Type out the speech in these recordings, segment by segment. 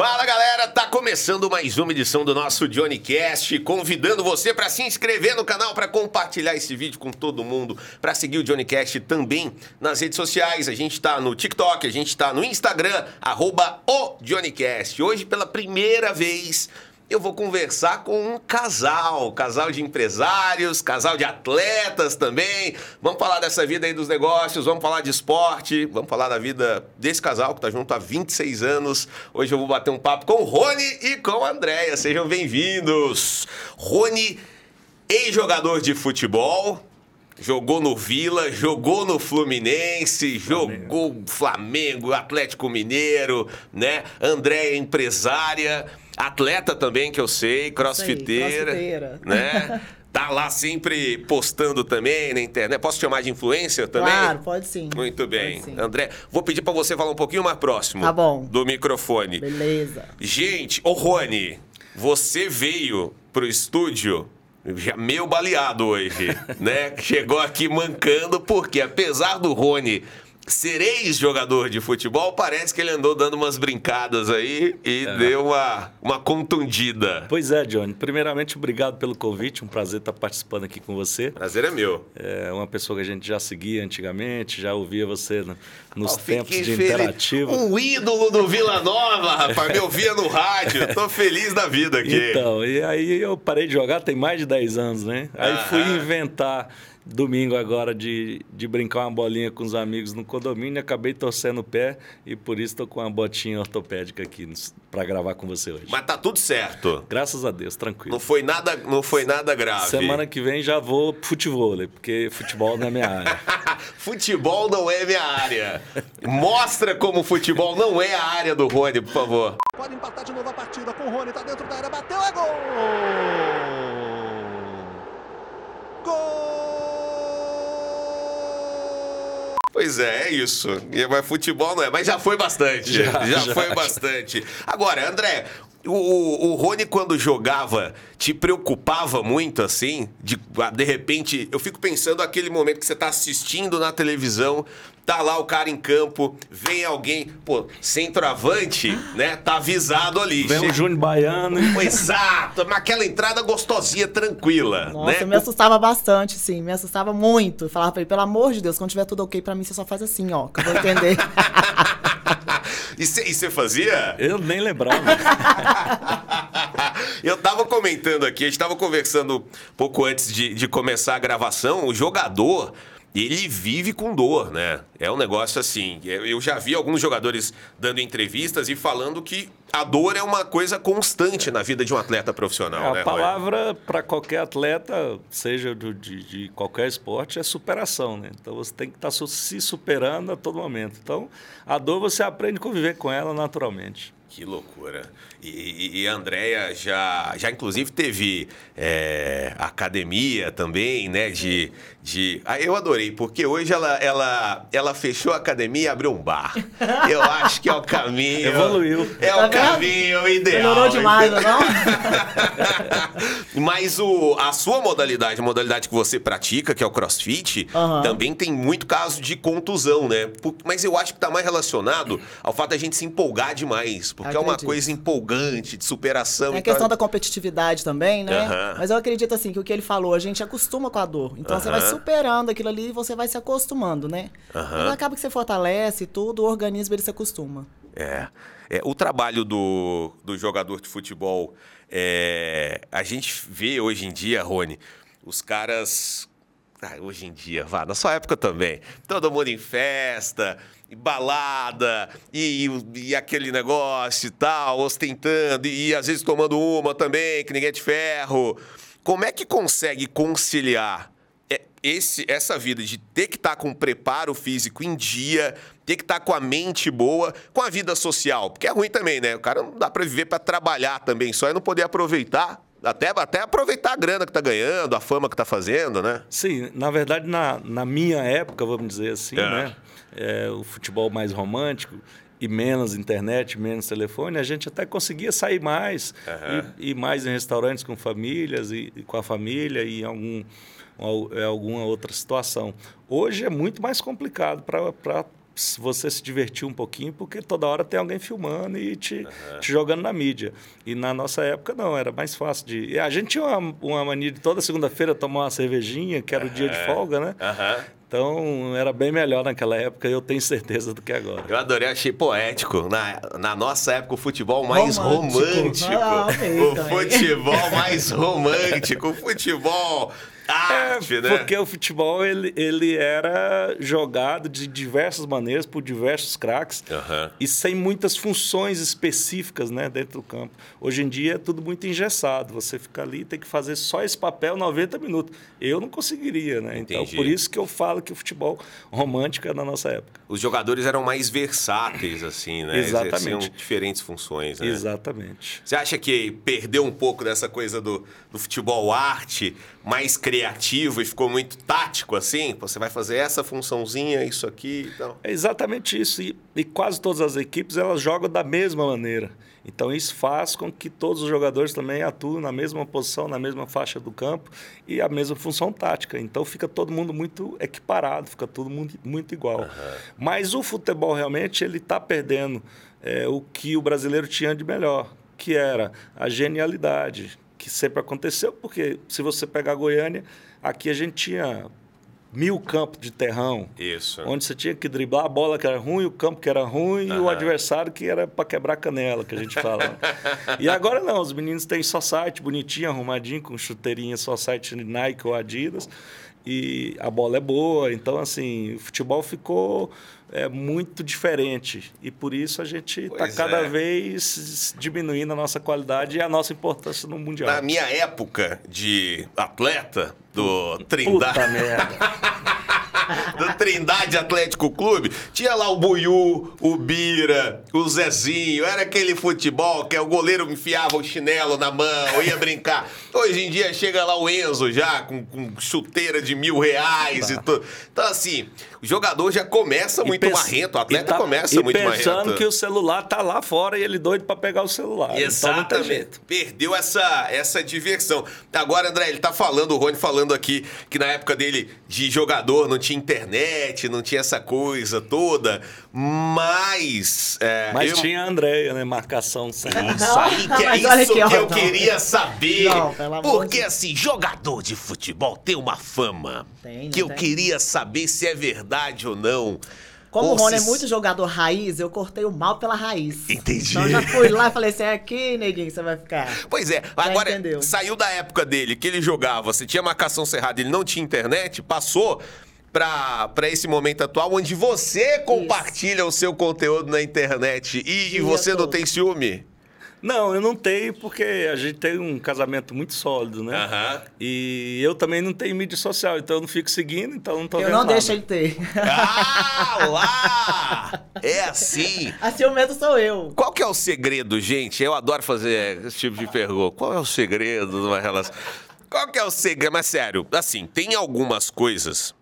Fala galera, tá começando mais uma edição do nosso Johnny Cast, convidando você para se inscrever no canal, para compartilhar esse vídeo com todo mundo, para seguir o Johnny Cast também nas redes sociais. A gente tá no TikTok, a gente tá no Instagram, arroba o Johnny Cast. Hoje pela primeira vez eu vou conversar com um casal, casal de empresários, casal de atletas também. Vamos falar dessa vida aí dos negócios, vamos falar de esporte, vamos falar da vida desse casal que está junto há 26 anos. Hoje eu vou bater um papo com o Rony e com a Andréia. Sejam bem-vindos. Rony, ex-jogador de futebol, Jogou no Vila, jogou no Fluminense, Flamengo. jogou Flamengo, Atlético Mineiro, né? André é empresária, atleta também que eu sei, crossfiteira, aí, crossfiteira. né? Tá lá sempre postando também na internet. Posso te chamar de influencer também? Claro, pode sim. Muito bem. Sim. André, vou pedir para você falar um pouquinho mais próximo. Tá bom. Do microfone. Beleza. Gente, ô Rony, você veio pro estúdio já meio baleado hoje, né? Chegou aqui mancando, porque apesar do Rony ser ex-jogador de futebol, parece que ele andou dando umas brincadas aí e é. deu uma, uma contundida. Pois é, Johnny. Primeiramente, obrigado pelo convite. Um prazer estar participando aqui com você. Prazer é meu. É uma pessoa que a gente já seguia antigamente, já ouvia você no, nos oh, tempos de feliz. interativo. Um ídolo do Vila Nova, rapaz. Me ouvia no rádio. Tô feliz da vida aqui. Então, e aí eu parei de jogar tem mais de 10 anos, né? Aí fui inventar domingo agora de, de brincar uma bolinha com os amigos no condomínio, acabei torcendo o pé e por isso estou com uma botinha ortopédica aqui para gravar com você hoje. Mas tá tudo certo. Graças a Deus, tranquilo. Não foi nada, não foi nada grave. Semana que vem já vou futebol, porque futebol não é minha área. futebol não é minha área. Mostra como futebol não é a área do Rony, por favor. Pode empatar de novo a partida com o Rony, tá dentro da área, bateu, é gol! Gol! Pois é, é isso. Mas futebol não é, mas já foi bastante. Já, já, já foi bastante. Agora, André, o, o Rony, quando jogava, te preocupava muito, assim? De, de repente, eu fico pensando aquele momento que você está assistindo na televisão, tá lá o cara em campo, vem alguém, pô, centroavante, né? Tá avisado ali. Vem o Júnior Baiano. Exato, mas aquela entrada gostosinha, tranquila. Nossa, né? me assustava bastante, sim, me assustava muito. Eu falava pra ele, pelo amor de Deus, quando tiver tudo ok pra mim, você só faz assim, ó, que eu vou entender. E você fazia? Eu nem lembrava. eu tava comentando aqui, a gente tava conversando pouco antes de, de começar a gravação, o jogador ele vive com dor, né? É um negócio assim. Eu já vi alguns jogadores dando entrevistas e falando que a dor é uma coisa constante na vida de um atleta profissional. É, né, a palavra para qualquer atleta, seja do, de, de, qualquer esporte, é superação, né? Então você tem que estar tá se superando a todo momento. Então a dor você aprende a conviver com ela naturalmente. Que loucura. E, e, a Andrea já, já inclusive teve é, academia também, né? De, de. Ah, eu adorei, porque hoje ela, ela, ela fechou a academia e abriu um bar. Eu acho que é o caminho. Evoluiu. É tá o caminho ideal. Melhorou demais, não? É Mas o, a sua modalidade, a modalidade que você pratica, que é o crossfit, uhum. também tem muito caso de contusão, né? Mas eu acho que está mais relacionado ao fato da gente se empolgar demais porque Acredito. é uma coisa empolgante, de superação. É a questão da competitividade também, né? Uhum. Mas eu acredito assim que o que ele falou, a gente acostuma com a dor. Então uhum. você vai superando aquilo ali e você vai se acostumando, né? Uhum. Então acaba que você fortalece tudo, o organismo ele se acostuma. É. é o trabalho do, do jogador de futebol, é, a gente vê hoje em dia, Rony, os caras. Ah, hoje em dia, vá, na sua época também. Todo mundo em festa, e balada e, e, aquele negócio e tal, ostentando e, e às vezes tomando uma também, que ninguém é de ferro. Como é que consegue conciliar é, esse, essa vida de ter que estar tá com preparo físico em dia, ter que estar tá com a mente boa, com a vida social? Porque é ruim também, né? O cara não dá para viver para trabalhar também, só é não poder aproveitar até, até aproveitar a grana que está ganhando, a fama que está fazendo, né? Sim, na verdade, na, na minha época, vamos dizer assim, é. né? É, o futebol mais romântico e menos internet, menos telefone, a gente até conseguia sair mais uhum. e, e, mais em restaurantes com famílias e, e com a família e em algum, alguma outra situação. Hoje é muito mais complicado para você se divertir um pouquinho, porque toda hora tem alguém filmando e te, uhum. te jogando na mídia. E na nossa época, não, era mais fácil de. A gente tinha uma, uma mania de toda segunda-feira tomar uma cervejinha, que era uhum. o dia de folga, né? Uhum. Então, era bem melhor naquela época, eu tenho certeza do que agora. Eu adorei, achei poético. Na, na nossa época, o futebol mais romântico. romântico. Ah, o futebol mais romântico. O futebol arte, é, né? Porque o futebol ele, ele era jogado de diversas maneiras por diversos craques uhum. e sem muitas funções específicas né, dentro do campo. Hoje em dia é tudo muito engessado. Você fica ali e tem que fazer só esse papel 90 minutos. Eu não conseguiria, né? Então, Entendi. Então, por isso que eu falo que o futebol romântico é da nossa época. Os jogadores eram mais versáteis, assim, né? Exatamente. Exerciam diferentes funções, né? Exatamente. Você acha que perdeu um pouco dessa coisa do, do futebol arte, mais criativo e ficou muito tático assim? Você vai fazer essa funçãozinha, isso aqui então. É exatamente isso. E, e, quase todas as equipes elas jogam da mesma maneira. Então isso faz com que todos os jogadores também atuem na mesma posição, na mesma faixa do campo e a mesma função tática. Então fica todo mundo muito equiparado, fica todo mundo muito igual. Uhum. Mas o futebol realmente ele está perdendo é, o que o brasileiro tinha de melhor, que era a genialidade, que sempre aconteceu, porque se você pegar a Goiânia, aqui a gente tinha mil campos de terrão. Isso. Onde você tinha que driblar a bola que era ruim, o campo que era ruim uhum. e o adversário que era para quebrar canela, que a gente fala. e agora não, os meninos têm só site bonitinho, arrumadinho, com chuteirinha só site Nike ou Adidas. E a bola é boa, então assim, o futebol ficou é muito diferente. E por isso a gente está cada é. vez diminuindo a nossa qualidade e a nossa importância no Mundial. Na minha época de atleta, do Trindade. Puta merda. do Trindade Atlético Clube, tinha lá o Buiú, o Bira, o Zezinho, era aquele futebol que o goleiro enfiava o chinelo na mão, ia brincar. Hoje em dia chega lá o Enzo já com, com chuteira de mil reais tá. e tudo. Então, assim, o jogador já começa muito pens... marrento, o atleta tá... começa muito marrento. pensando que o celular tá lá fora e ele doido para pegar o celular. Então Exatamente. Então Perdeu essa, essa diversão. Agora, André, ele tá falando, o Rony falando aqui, que na época dele de jogador não tinha internet, não tinha essa coisa toda, mas... É, mas eu... tinha a Andréia, né? Marcação sem isso. aí que é isso que, que eu queria saber. Não, porque, assim, jogador de futebol tem uma fama tem, que eu tem. queria saber se é verdade ou não. Como o Rony é muito jogador raiz, eu cortei o mal pela raiz. Entendi. Então já fui lá e falei assim: é aqui, neguinho, você vai ficar. Pois é, já agora entendeu. saiu da época dele que ele jogava, você tinha marcação cerrada, ele não tinha internet, passou para esse momento atual, onde você compartilha Isso. o seu conteúdo na internet e, e você não tem ciúme? Não, eu não tenho, porque a gente tem um casamento muito sólido, né? Uhum. E eu também não tenho mídia social, então eu não fico seguindo, então não tô eu vendo. Eu não nada. deixo ele ter. Ah, lá! É assim. A ciumento sou eu. Qual que é o segredo, gente? Eu adoro fazer esse tipo de pergunta. Qual é o segredo de uma relação? Qual que é o segredo? Mas sério, assim, tem algumas coisas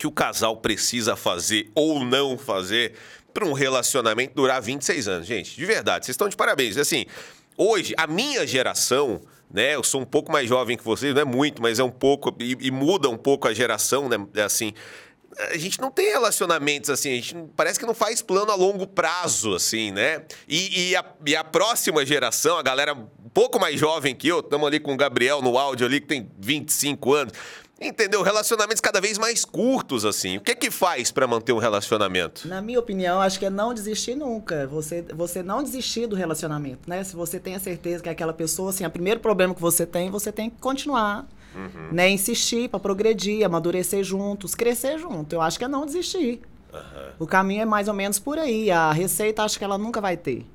que o casal precisa fazer ou não fazer para um relacionamento durar 26 anos. Gente, de verdade, vocês estão de parabéns. Assim, hoje, a minha geração, né? Eu sou um pouco mais jovem que vocês, não é muito, mas é um pouco. E, e muda um pouco a geração, né? É assim. A gente não tem relacionamentos assim, a gente parece que não faz plano a longo prazo, assim, né? E, e, a, e a próxima geração, a galera um pouco mais jovem que eu, estamos ali com o Gabriel no áudio ali, que tem 25 anos. Entendeu? Relacionamentos cada vez mais curtos, assim. O que é que faz para manter um relacionamento? Na minha opinião, acho que é não desistir nunca. Você, você não desistir do relacionamento, né? Se você tem a certeza que é aquela pessoa, assim, o primeiro problema que você tem, você tem que continuar. Uhum. Né? Insistir para progredir, amadurecer juntos, crescer junto. Eu acho que é não desistir. Uhum. O caminho é mais ou menos por aí. A receita acho que ela nunca vai ter.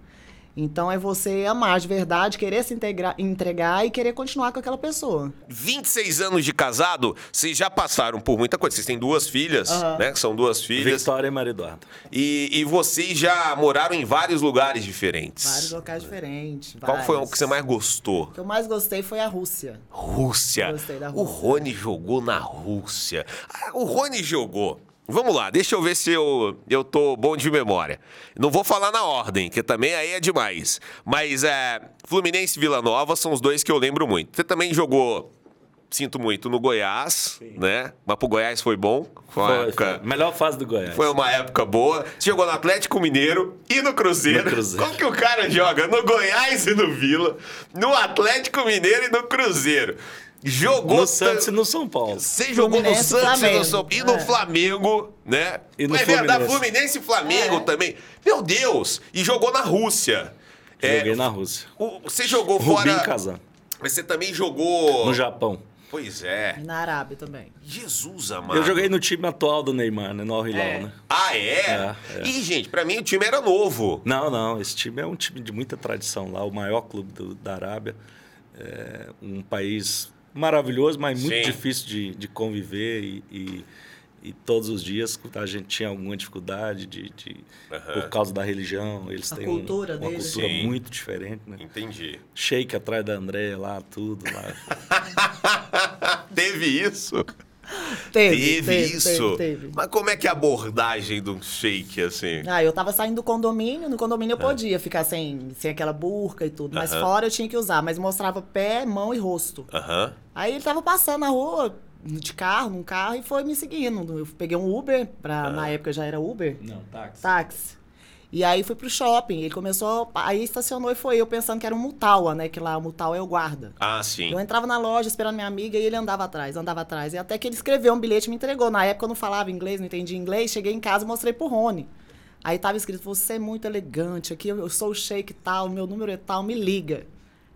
Então é você amar de verdade, querer se integrar, entregar e querer continuar com aquela pessoa. 26 anos de casado, vocês já passaram por muita coisa. Vocês têm duas filhas, uhum. né? São duas filhas. Vitória e Maria Eduardo. E, e vocês já moraram em vários lugares diferentes. Vários locais diferentes. Qual vários. foi o que você mais gostou? O que eu mais gostei foi a Rússia. Rússia. Gostei da Rússia. O Rony jogou na Rússia. Ah, o Rony jogou Vamos lá, deixa eu ver se eu, eu tô bom de memória. Não vou falar na ordem, que também aí é demais. Mas é, Fluminense e Vila Nova são os dois que eu lembro muito. Você também jogou sinto muito, no Goiás, Sim. né? Mas pro Goiás foi bom. Foi uma foi, época... Foi. Melhor fase do Goiás. Foi uma época boa. Você jogou no Atlético Mineiro e no Cruzeiro. no Cruzeiro. Como que o cara joga? No Goiás e no Vila, no Atlético Mineiro e no Cruzeiro. Jogou no Santos e no São Paulo. Você jogou no Santos Flamengo. e no São Paulo. E no é. Flamengo, né? E no é Fluminense. Fluminense e Flamengo é. também. Meu Deus! E jogou na Rússia. Joguei é, na Rússia. O, você jogou Rubim fora. Kazan. Mas você também jogou. No Japão. Pois é. E na Arábia também. Jesus amado. Eu joguei no time atual do Neymar, né? No Al-Hilal, é. né? Ah, é? é, é. E, gente, pra mim o time era novo. Não, não. Esse time é um time de muita tradição lá. O maior clube do, da Arábia. É um país maravilhoso, mas muito Sim. difícil de, de conviver e, e, e, todos os dias a gente tinha alguma dificuldade de, de por causa da religião. Eles a têm cultura um, uma deles. cultura Sim. muito diferente, né? Entendi. Shake atrás da Andréia lá, tudo lá. Teve isso? Teve, teve, teve isso. Teve, teve. Mas como é que é a abordagem de um shake, assim? Ah, eu tava saindo do condomínio, no condomínio eu é. podia ficar sem, sem aquela burca e tudo, mas uh -huh. fora eu tinha que usar, mas mostrava pé, mão e rosto. Uh -huh. Aí ele tava passando na rua, de carro, num carro, e foi me seguindo. Eu peguei um Uber, pra, uh -huh. na época já era Uber. Não, táxi. Táxi. E aí fui pro shopping. Ele começou. Aí estacionou e foi eu pensando que era um Mutawa, né? Que lá o Mutawa é o guarda. Ah, sim. Eu entrava na loja esperando minha amiga e ele andava atrás, andava atrás. E até que ele escreveu um bilhete e me entregou. Na época eu não falava inglês, não entendia inglês. Cheguei em casa e mostrei pro Rony. Aí tava escrito: Você é muito elegante aqui, eu sou o shake tal, meu número é tal, me liga.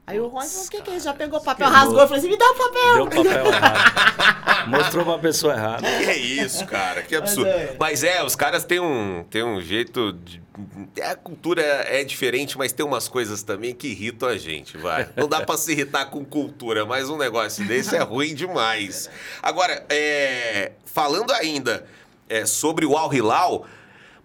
Aí o Rony falou, o que que é? Já pegou o papel, rasgou, eu falei assim, me dá o papel. Deu o papel errado. Mostrou pra pessoa errada. Que é isso, cara, que absurdo. Mas é, mas é os caras têm um, têm um jeito de... A cultura é diferente, mas tem umas coisas também que irritam a gente, vai. Não dá pra se irritar com cultura, mas um negócio desse é ruim demais. Agora, é, falando ainda é, sobre o Al Hilal...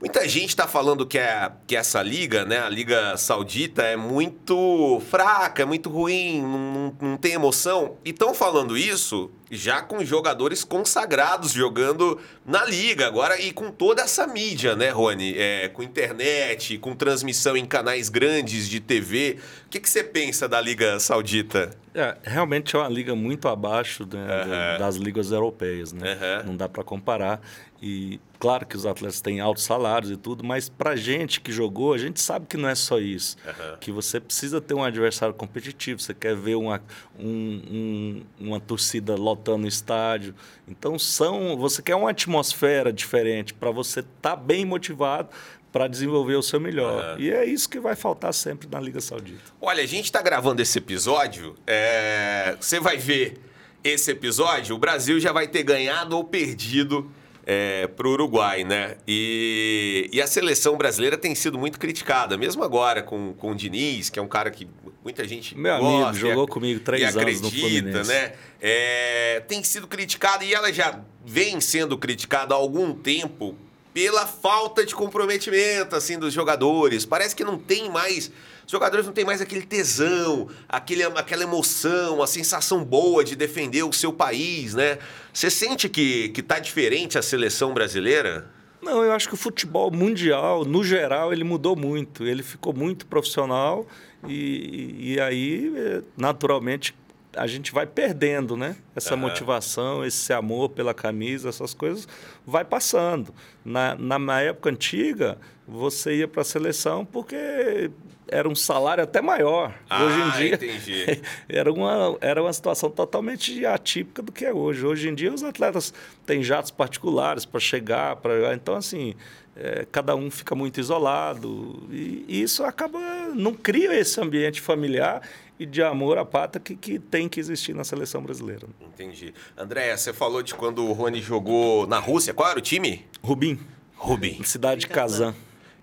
Muita gente está falando que, é, que essa liga, né, a Liga Saudita, é muito fraca, é muito ruim, não, não tem emoção. E estão falando isso já com jogadores consagrados jogando na liga agora e com toda essa mídia, né, Rony? É, com internet, com transmissão em canais grandes de TV. O que, que você pensa da Liga Saudita? É, realmente é uma liga muito abaixo né, das ligas europeias, né? Não dá para comparar. E claro que os atletas têm altos salários e tudo, mas para gente que jogou, a gente sabe que não é só isso. Uhum. Que você precisa ter um adversário competitivo, você quer ver uma, um, um, uma torcida lotando o estádio. Então são, você quer uma atmosfera diferente para você estar tá bem motivado para desenvolver o seu melhor. Uhum. E é isso que vai faltar sempre na Liga Saudita. Olha, a gente está gravando esse episódio, é... você vai ver esse episódio, o Brasil já vai ter ganhado ou perdido é, para o Uruguai, né? E, e, a seleção brasileira tem sido muito criticada, mesmo agora com, com o Diniz, que é um cara que muita gente Meu gosta, amigo, jogou comigo três anos acredita, no Fluminense. né? É, tem sido criticada e ela já vem sendo criticada há algum tempo pela falta de comprometimento assim dos jogadores. Parece que não tem mais os jogadores não têm mais aquele tesão, aquele, aquela emoção, a sensação boa de defender o seu país, né? Você sente que, que tá diferente a seleção brasileira? Não, eu acho que o futebol mundial, no geral, ele mudou muito. Ele ficou muito profissional e, e aí, naturalmente, a gente vai perdendo, né? Essa uhum. motivação, esse amor pela camisa, essas coisas, vai passando. Na, na, na época antiga, você ia para a seleção porque era um salário até maior. Ah, hoje em dia entendi. era uma era uma situação totalmente atípica do que é hoje. Hoje em dia os atletas têm jatos particulares para chegar, para então assim é, cada um fica muito isolado e, e, isso acaba não cria esse ambiente familiar e de amor à pátria que, que tem que existir na seleção brasileira. Entendi. André, você falou de quando o Rony jogou na Rússia. Qual era o time? Rubim. Rubim. Cidade de Kazan.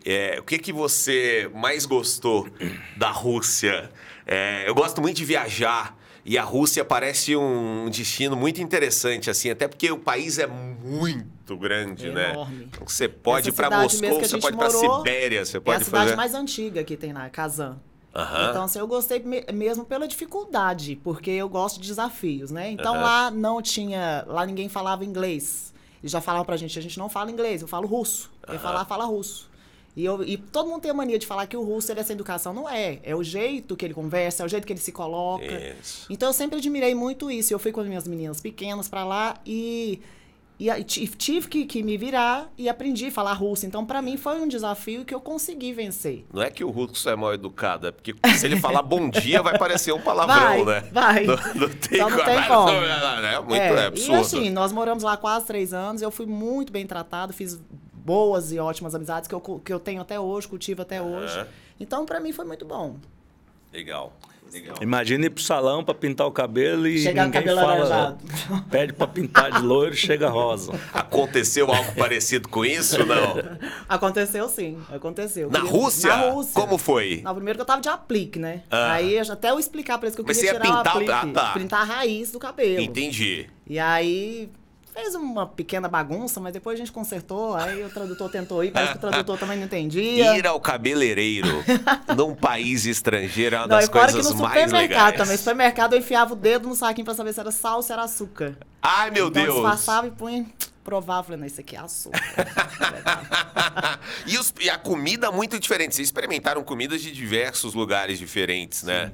É, o que, que você mais gostou da Rússia? É, eu gosto muito de viajar e a Rússia parece um destino muito interessante, assim, até porque o país é muito grande, é né? Enorme. Então, você pode ir para Moscou, você pode ir para Sibéria, você pode é a cidade fazer... mais antiga que tem na Kazan. Uhum. Então, assim, eu gostei mesmo pela dificuldade, porque eu gosto de desafios, né? Então, uhum. lá não tinha... Lá ninguém falava inglês. E já falavam pra gente, a gente não fala inglês, eu falo russo. Quem uhum. falar, fala russo. E, eu, e todo mundo tem a mania de falar que o russo ele é sem educação. Não é. É o jeito que ele conversa, é o jeito que ele se coloca. Isso. Então eu sempre admirei muito isso. Eu fui com as minhas meninas pequenas pra lá e, e, e tive que, que me virar e aprendi a falar russo. Então pra mim foi um desafio que eu consegui vencer. Não é que o russo é mal educado, é porque se ele falar bom dia vai parecer um palavrão, Vai, né? vai. Não, não tem, Então não tem como. É, muito é, absurdo. E assim, nós moramos lá quase três anos, eu fui muito bem tratado, fiz boas e ótimas amizades que eu, que eu tenho até hoje, cultivo até hoje. Então, pra mim, foi muito bom. Legal, legal. Imagina ir pro salão pra pintar o cabelo e Chegar ninguém cabelo fala. Pede pra pintar de loiro, chega rosa. Aconteceu algo parecido com isso, não? Aconteceu sim, aconteceu. Na Queria- Rússia? Na Rússia. Como foi? Não, primeiro que eu tava de aplique, né? Ah. Aí até eu explicar pra eles que eu Mas queria você ia tirar pintar- o aplique. ah, tá. Pintar a raiz do cabelo. Entendi. E aí fez uma pequena bagunça, mas depois a gente consertou. Aí o tradutor tentou ir, parece que o tradutor também não entendia. Ir ao cabeleireiro num país estrangeiro é uma Não, das e fora que coisas no mais supermercado legais. também. No supermercado eu enfiava o dedo no saquinho pra saber se era sal ou se era açúcar. Ai, meu então Deus! disfarçava e punha, provava. Falei, não, isso aqui é açúcar. e, os- e a comida muito diferente. Vocês experimentaram comidas de diversos lugares diferentes, né?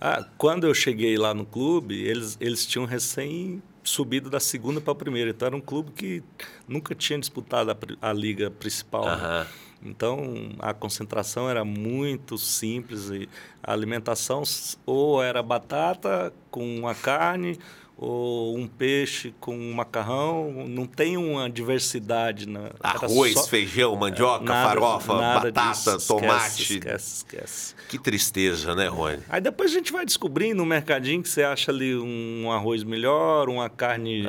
Ah, quando eu cheguei lá no clube, eles, eles tinham recém subido da segunda para a primeira. Então era um clube que nunca tinha disputado a, a liga principal. né? Então a concentração era muito simples e a alimentação ou era batata com uma carne ou um peixe com um macarrão. Não tem uma diversidade na era Arroz, só- feijão, mandioca, nada- farofa, nada batata, disso. Tomate. Esquece, esquece. Que tristeza, né, Rony? Aí depois a gente vai descobrindo no mercadinho que você acha ali um arroz melhor, uma carne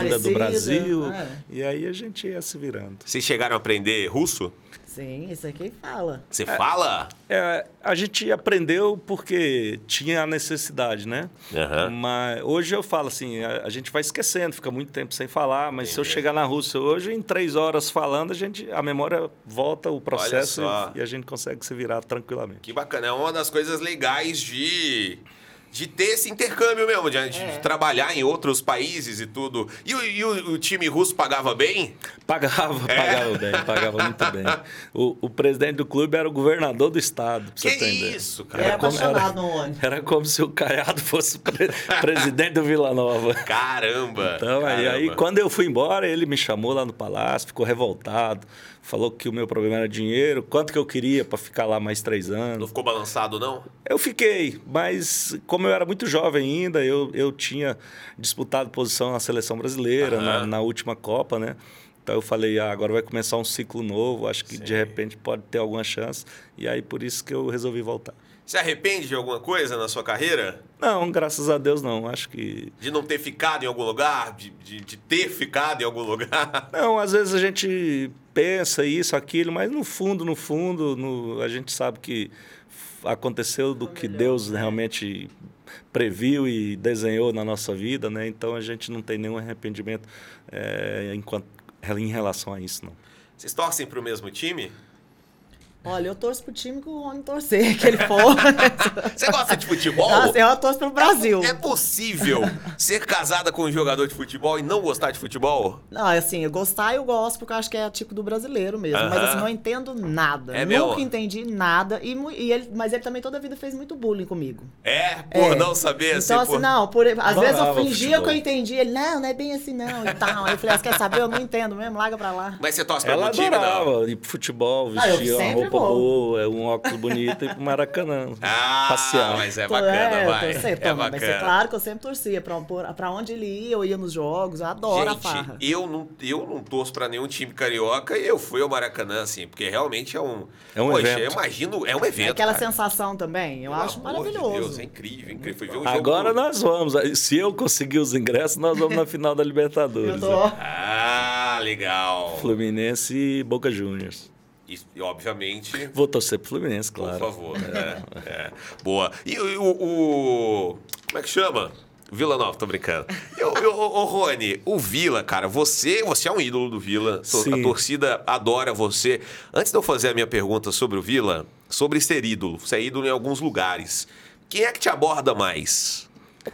vinda do Brasil. é. E aí a gente ia se virando. Vocês chegaram a aprender russo? Sim, isso aqui fala. Você fala? É, a gente aprendeu porque tinha a necessidade, né? Aham. Mas hoje eu falo assim, a, a gente vai esquecendo, fica muito tempo sem falar, mas se eu chegar na Rússia hoje, em três horas falando, a, gente, a memória volta o processo e, e a gente consegue se virar tranquilamente. Que bacana. É uma das coisas legais de, de ter esse intercâmbio mesmo, de, de É. trabalhar em outros países e tudo. E, o, e o- o time russo pagava bem? Pagava, É? pagava bem, pagava muito bem. O, o presidente do clube era o governador do estado, pra você entender. isso, É cara? Era como- apaixonado no ônibus. Era como se o Caiado fosse pre- presidente do Vila Nova. Caramba! Então, aí, aí caramba. quando eu fui embora, ele me chamou lá no palácio, ficou revoltado, falou que o meu problema era dinheiro, quanto que eu queria para ficar lá mais três Não anos. ficou balançado, não? Eu fiquei, mas como eu era muito jovem ainda, eu, eu tinha disputado posição na seleção brasileira, na, na última Copa, né? Então eu falei, ah, agora vai começar um ciclo novo, acho que de Sei. repente pode ter alguma chance. E aí por isso que eu resolvi voltar. Se arrepende de alguma coisa na sua carreira? Não, graças a Deus não. Acho que. De não ter ficado em algum lugar? De, de, de ter ficado em algum lugar? Não, às vezes a gente pensa isso, aquilo, mas no fundo, no fundo, no- a gente sabe que aconteceu do que Deus realmente previu e desenhou na nossa vida, né? Então a gente não tem nenhum arrependimento é, enquanto, em relação a isso, não. Vocês torcem pro mesmo time? Olha, eu torço pro time que o homem torcer, que ele for. Você gosta de futebol? Nossa, eu torço pro Brasil. É possível ser casada com um jogador de futebol e não gostar de futebol? Não, assim, eu gostar eu gosto porque eu acho que é tipo do brasileiro mesmo. Mas assim, não entendo nada. É Nunca mesmo? entendi nada. E, e ele, mas ele também toda a vida fez muito bullying comigo. É, por É. não saber Então, assim, por- não, por, às vezes eu fingia que eu entendi. Ele, não, não é bem assim, não, e tal. Aí eu falei, ah, você quer saber? Eu não entendo mesmo, larga pra lá. Mas você torce pra Ela algum time, não? pro futebol, Ah, eu vestia sempre roupa vou. boa, um óculos bonito e ir pro Maracanã. Ah, passear. mas é bacana, é, eu vai. torcer, é toma, Mas bacana. é claro que eu sempre torcia. Pra, por- pra onde ele ia, eu ia nos jogos. Eu adoro a Gente, farra. eu não, eu não torço pra nenhum time carioca e eu fui ao Maracanã, assim, porque realmente é um. É um Poxa, evento. eu imagino, é um evento. Aquela cara. sensação também, eu Pelo acho amor de maravilhoso. Deus, é incrível, incrível. Foi ver um Agora jogo... nós vamos. Se eu conseguir os ingressos, nós vamos na final da Libertadores. Eu tô. Ah, legal. Fluminense e Boca Juniors. E, obviamente, Vou torcer pro Fluminense, por claro. favor. É, é. Boa. E o, o- Como é que chama? Vila Nova, tô brincando. E o, o, o Rony, o Vila, cara, você, você é um ídolo do Vila. To- A Sim. torcida adora você. Antes de eu fazer a minha pergunta sobre o Vila, sobre ser ídolo, você é ídolo em alguns lugares. Quem é que te aborda mais?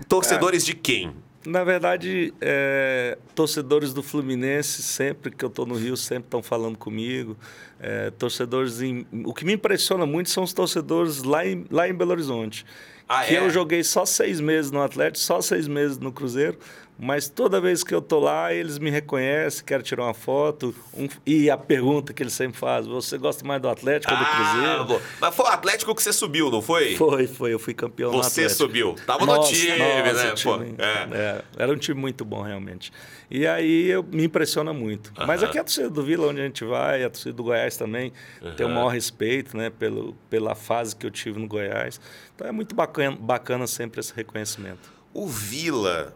Torcedores de quem? Na verdade, é, torcedores do Fluminense, sempre que eu estou no Rio, sempre estão falando comigo. É, torcedores em, O que me impressiona muito são os torcedores lá em, lá em Belo Horizonte. Ah, que é? eu joguei só seis meses no Atlético, só seis meses no Cruzeiro, mas toda vez que eu tô lá, eles me reconhecem, querem tirar uma foto. Um, e a pergunta que eles sempre fazem: você gosta mais do Atlético ou do ah, Cruzeiro? Mas foi o Atlético que você subiu, não foi? Foi, foi. Eu fui campeão Você subiu. Tava nossa, no time, nossa, né? Time, é. É, era um time muito bom, realmente. E aí eu, me impressiona muito. Uh -huh. Mas aqui é a torcida do Vila, onde a gente vai, a torcida do Goiás também, uh -huh. tem o maior respeito né, pelo, pela fase que eu tive no Goiás. Então é muito bacana, bacana sempre esse reconhecimento. O Vila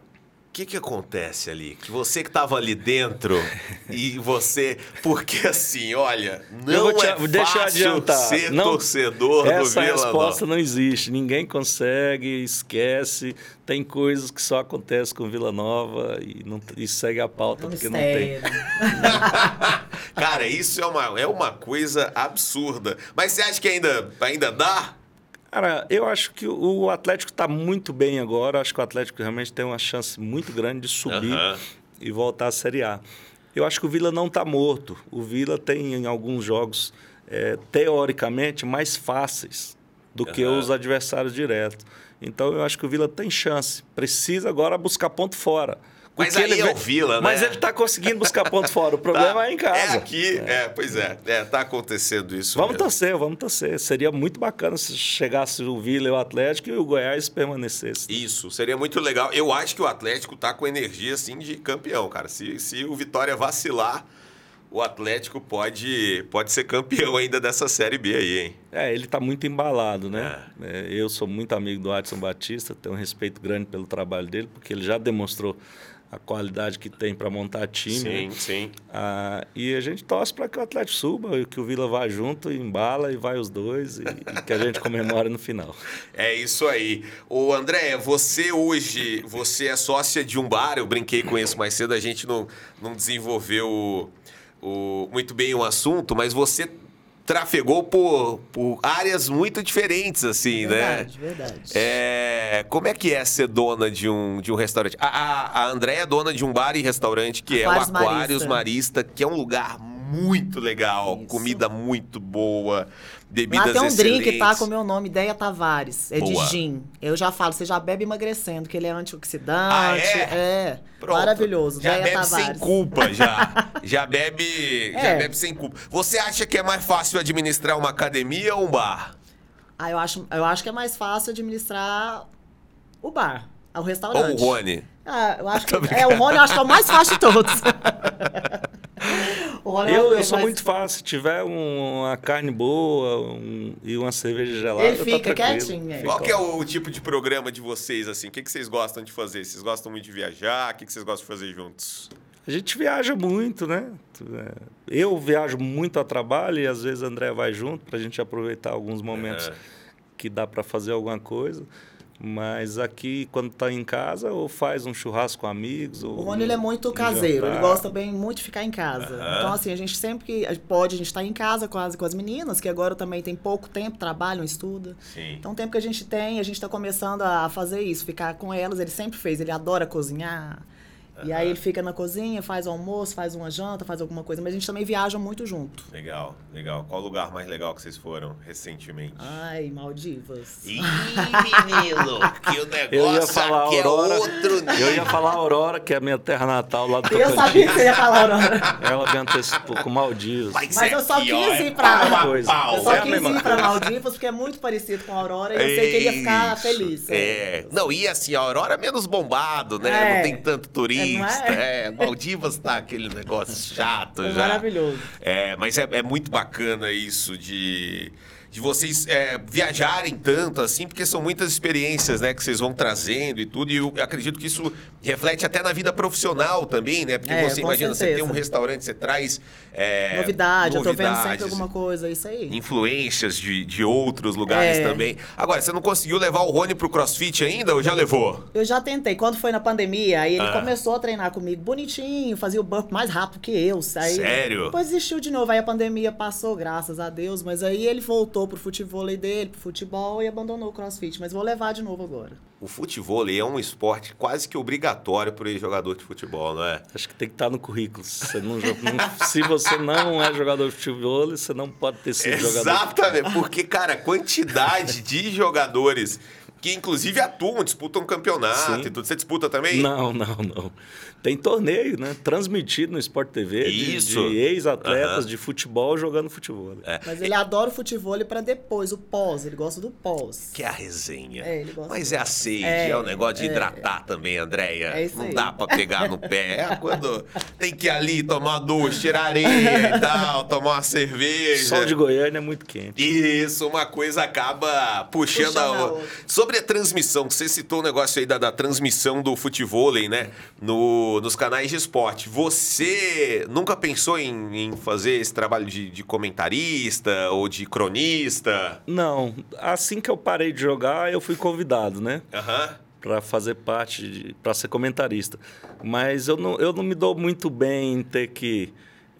o que, que acontece ali? Que você que estava ali dentro e você. Porque assim, olha, não te, é deixa fácil ser não, torcedor do Vila. Essa resposta não. não existe. Ninguém consegue, esquece. Tem coisas que só acontecem com Vila Nova e, não, e segue a pauta, porque não tem. Cara, isso é uma, é uma coisa absurda. Mas você acha que ainda, ainda dá? Cara, eu acho que o Atlético está muito bem agora. Acho que o Atlético realmente tem uma chance muito grande de subir uhum. e voltar à Série A. Eu acho que o Vila não está morto. O Vila tem em alguns jogos, é, teoricamente, mais fáceis do uhum. que os adversários diretos. Então eu acho que o Vila tem chance. Precisa agora buscar ponto fora. Mas aí ele é o Vila, né? Mas ele está conseguindo buscar ponto fora. O problema tá. é em casa. É aqui, é. é, pois é. É, tá acontecendo isso. Vamos mesmo. torcer, vamos torcer. Seria muito bacana se chegasse o Vila e o Atlético e o Goiás permanecesse. Isso, seria muito legal. Eu acho que o Atlético tá com energia, assim, de campeão, cara. Se, se o Vitória vacilar o Atlético pode, pode ser campeão ainda dessa Série B aí, hein? É, ele está muito embalado, né? É. É, eu sou muito amigo do Adson Batista, tenho um respeito grande pelo trabalho dele, porque ele já demonstrou a qualidade que tem para montar time. Sim, né? sim. Ah, e a gente torce para que o Atlético suba, e que o Vila vá junto, embala e vai os dois, e, e, que a gente comemore no final. É isso aí. O André, você hoje, você é sócia de um bar, eu brinquei com isso mais cedo, a gente não, não desenvolveu o, o, muito bem o assunto, mas você trafegou por, por áreas muito diferentes, assim, verdade, né? Verdade, verdade. É, como é que é ser dona de um, de um restaurante? A, a, a Andréia é dona de um bar e restaurante que Aquários é o Aquários Marista. Marista, que é um lugar muito legal, Isso. comida muito boa, bebidas Lá tem um excelentes. drink, tá? Com o meu nome, Ideia Tavares. É Boa. de gin. Eu já falo, você já bebe emagrecendo, que ele é antioxidante. Ah, é? é. Pronto. Maravilhoso. Já Ideia bebe Tavares. sem culpa, já. já bebe. É. Já bebe sem culpa. Você acha que é mais fácil administrar uma academia ou um bar? Ah, eu acho, eu acho que é mais fácil administrar o bar, o restaurante. Ou o Rony. Ah, eu acho que. É, o Rony eu acho que é o mais fácil de todos. eu, eu sou muito fácil. Se tiver um, uma carne boa um, e uma cerveja gelada, Ele fica tá quietinho. É. Qual que é o tipo de programa de vocês, assim? O que, que vocês gostam de fazer? Vocês gostam muito de viajar? O que, que vocês gostam de fazer juntos? A gente viaja muito, né? Eu viajo muito a trabalho e às vezes o André vai junto para a gente aproveitar alguns momentos é. que dá para fazer alguma coisa. Mas aqui, quando está em casa, ou faz um churrasco com amigos. Ou o Rony ele é muito caseiro, jantar. ele gosta bem muito de ficar em casa. Uhum. Então, assim, a gente sempre que pode, a gente está em casa com as, com as meninas, que agora também tem pouco tempo, trabalham, estudam. Sim. Então, o tempo que a gente tem, a gente está começando a fazer isso, ficar com elas. Ele sempre fez, ele adora cozinhar. Uhum. E aí ele fica na cozinha, faz o almoço, faz uma janta, faz alguma coisa. Mas a gente também viaja muito junto. Legal, legal. Qual o lugar mais legal que vocês foram recentemente? Ai, Maldivas. Ih, menino, que o negócio eu ia falar aqui é Aurora, é outro nível. Eu ia falar Aurora, que é a minha terra natal lá do Eu sabia que você ia falar Aurora. Ela me antecipou com Maldivas. Mas, Mas eu só quis ir pra... Eu só é quis ir pra Maldivas, porque é muito parecido com a Aurora. E eu sei que ele ia ficar feliz. É. Não, e assim, a Aurora é menos bombado, né? É. Não tem tanto turismo é? É? Maldivas tá aquele negócio chato é já. Maravilhoso. É, mas é, é muito bacana isso de de vocês é, viajarem tanto assim, porque são muitas experiências, né, que vocês vão trazendo e tudo. E eu acredito que isso reflete até na vida profissional também, né? Porque é, você imagina, certeza. você tem um restaurante, você traz é, novidade, eu tô vendo sempre alguma coisa, isso aí. Influências de, de outros lugares é. também. Agora, você não conseguiu levar o Rony pro CrossFit ainda ou já levou? Eu já tentei. Quando foi na pandemia, aí ele ah. começou a treinar comigo bonitinho, fazia o bump mais rápido que eu. Aí, Sério? Depois desistiu de novo. Aí a pandemia passou, graças a Deus, mas aí ele voltou voltou pro futebol dele, pro futebol e abandonou o crossfit. Mas vou levar de novo agora. O futebol é um esporte quase que obrigatório para jogador de futebol, não é? Acho que tem que estar no currículo. Você não, não, se você não é jogador de futebol, você não pode ter sido Exatamente, jogador. Exatamente, porque, cara, a quantidade de jogadores que inclusive atuam, disputam campeonato Sim. e tudo. Você disputa também? Não, não, não. Tem torneio, né? Transmitido no Sport TV Isso. de, de ex-atletas uhum. de futebol jogando futebol. É. Mas ele adora o futebol para depois, o pós. Ele gosta do pós. Que é a resenha. É, ele gosta Mas é a sede, é, é o negócio de é, hidratar também, Andréia. É isso Não aí. dá para pegar no pé. É quando tem que ir ali tomar ducha, tirar areia e tal, tomar uma cerveja. Sol de Goiânia é muito quente. Isso, uma coisa acaba puxando Puxa a outra. Sobre a transmissão, você citou o negócio aí da, da transmissão do futebol, né? No, nos canais de esporte. Você nunca pensou em, em fazer esse trabalho de, de, comentarista ou de cronista? Não. Assim que eu parei de jogar, eu fui convidado, né? Aham. Uhum para fazer parte, para ser comentarista. Mas eu não, eu não me dou muito bem em ter que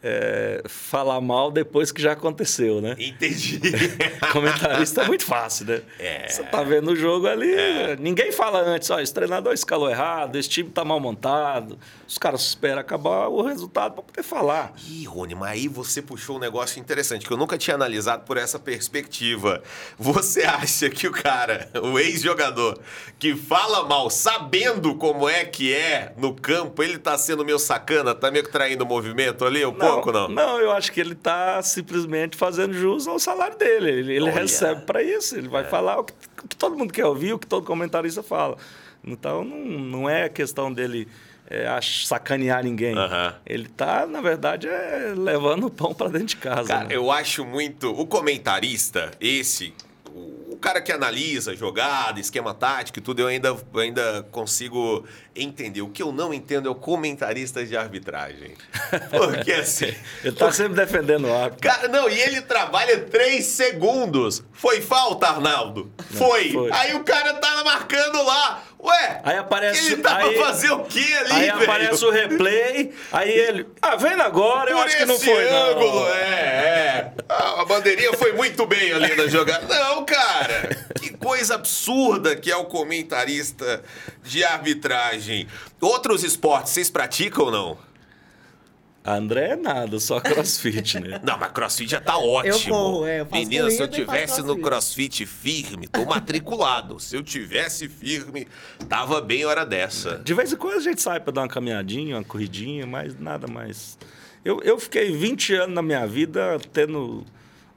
é, falar mal depois que já aconteceu, né? Entendi. Comentarista é muito fácil, né? É. Você tá vendo o jogo ali, é. ninguém fala antes, ó, esse treinador escalou errado, esse time tá mal montado. Os caras esperam acabar o resultado para poder falar. Ih, Rony, mas aí você puxou um negócio interessante que eu nunca tinha analisado por essa perspectiva. Você acha que o cara, o ex-jogador, que fala mal sabendo como é que é no campo, ele tá sendo meio sacana, tá meio que traindo o movimento ali? Um não, pouco, não? Não, eu acho que ele tá simplesmente fazendo jus ao salário dele. Ele, ele recebe para isso, ele vai é. falar o que, o que todo mundo quer ouvir, o que todo comentarista fala. Então, não, não é questão dele é, sacanear ninguém. Uhum. Ele tá, na verdade, é, levando o pão para dentro de casa. Cara, né? eu acho muito. O comentarista, esse, o cara que analisa jogada, esquema tático e tudo, eu ainda, ainda consigo entender. O que eu não entendo é o comentarista de arbitragem. Porque assim. ele tá sempre defendendo o árbitro. Cara, não, e ele trabalha três segundos. Foi falta, Arnaldo? Foi. Não, foi. Aí o cara tá marcando lá. Ué, aí aparece, ele tava aí, fazer o quê ali, Aí véio? aparece o replay, aí ele... Ah, vendo agora, eu Por acho que não foi, ângulo, não. é, é. A bandeirinha foi muito bem ali na jogada. Não, cara. Que coisa absurda que é o comentarista de arbitragem. Outros esportes, vocês praticam ou não? André é nada, só crossfit, né? Não, mas crossfit já tá ótimo. Eu corro, é, eu Menina, se eu tivesse no crossfit firme, tô matriculado. se eu tivesse firme, tava bem hora dessa. De vez em quando a gente sai para dar uma caminhadinha, uma corridinha, mas nada mais. Eu, eu fiquei 20 anos na minha vida tendo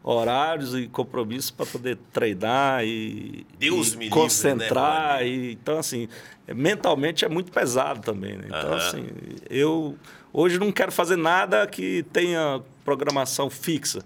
horários e compromissos para poder treinar e, Deus e me concentrar. Livre, né, e, então, assim, mentalmente é muito pesado também. Né? Então, assim, eu hoje não quero fazer nada que tenha programação fixa.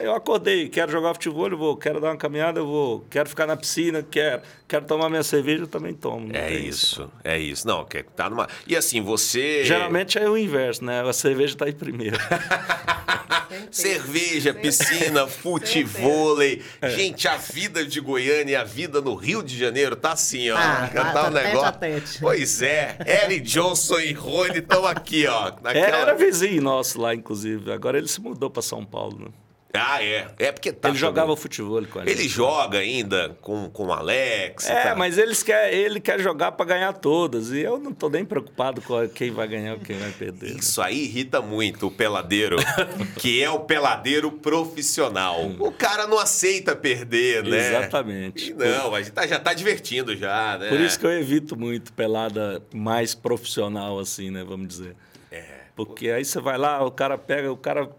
Eu acordei, quero jogar futebol, eu vou. Quero dar uma caminhada, eu vou. Quero ficar na piscina, quero. Quero tomar minha cerveja, eu também tomo. É isso, isso, é isso. Não, quer tá numa. E assim, você. Geralmente é o inverso, né? A cerveja está em primeiro. cerveja, piscina, futevôlei. É. Gente, a vida de Goiânia e a vida no Rio de Janeiro tá assim, ó. Ah, tá, tá um negócio. Tete. Pois é, Eric Johnson e Rony estão aqui, ó. Naquela... Era vizinho nosso lá, inclusive. Agora ele se mudou para São Paulo, né? Ah, é. É porque tá. Ele jogava futebol com a gente. Ele joga ainda com, com o Alex. É, tá. mas eles quer, ele quer jogar para ganhar todas. E eu não tô nem preocupado com quem vai ganhar ou quem vai perder. Né? Isso né? aí irrita muito o peladeiro, que é o peladeiro profissional. O cara não aceita perder, né? Exatamente. E não, mas tá, já tá divertindo já, né? Por isso que eu evito muito pelada mais profissional, assim, né? Vamos dizer. É. Porque aí você vai lá, o cara pega, o cara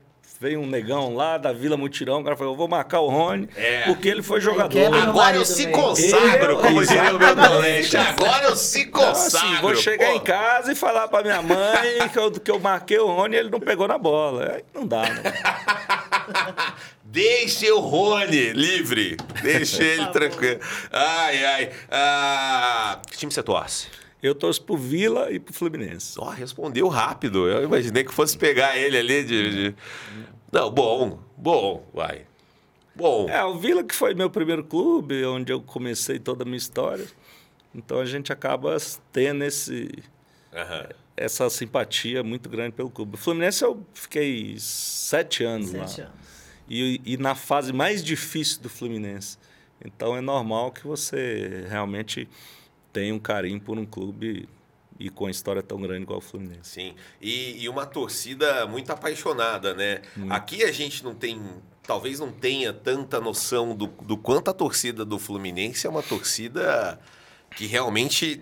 Veio um negão lá da Vila Mutirão, o cara falou, eu vou marcar o Rony, é. porque ele foi jogador. Agora eu se consagro, eu, como diria o meu talento. Agora eu se consagro. Então, assim, vou chegar pô. em casa e falar pra minha mãe que eu, que eu marquei o Rony e ele não pegou na bola. Aí não dá, né? Deixe o Rony livre. Deixe ele tranquilo. Ai, ai. Ah, que time você torce? Eu torço pro Vila e pro Fluminense. Ó, oh, respondeu rápido. Eu imaginei que fosse pegar ele ali de, de... Não, bom, bom, vai. Bom. É, o Vila que foi meu primeiro clube, onde eu comecei toda a minha história. Então a gente acaba tendo esse, uhum. essa simpatia muito grande pelo clube. O Fluminense eu fiquei sete anos sete lá. Anos. e, e na fase mais difícil do Fluminense. Então é normal que você realmente tenha um carinho por um clube e com a história tão grande igual o Fluminense. Sim, e, e uma torcida muito apaixonada, né? Muito. Aqui a gente não tem, talvez não tenha tanta noção do, do quanto a torcida do Fluminense é uma torcida que realmente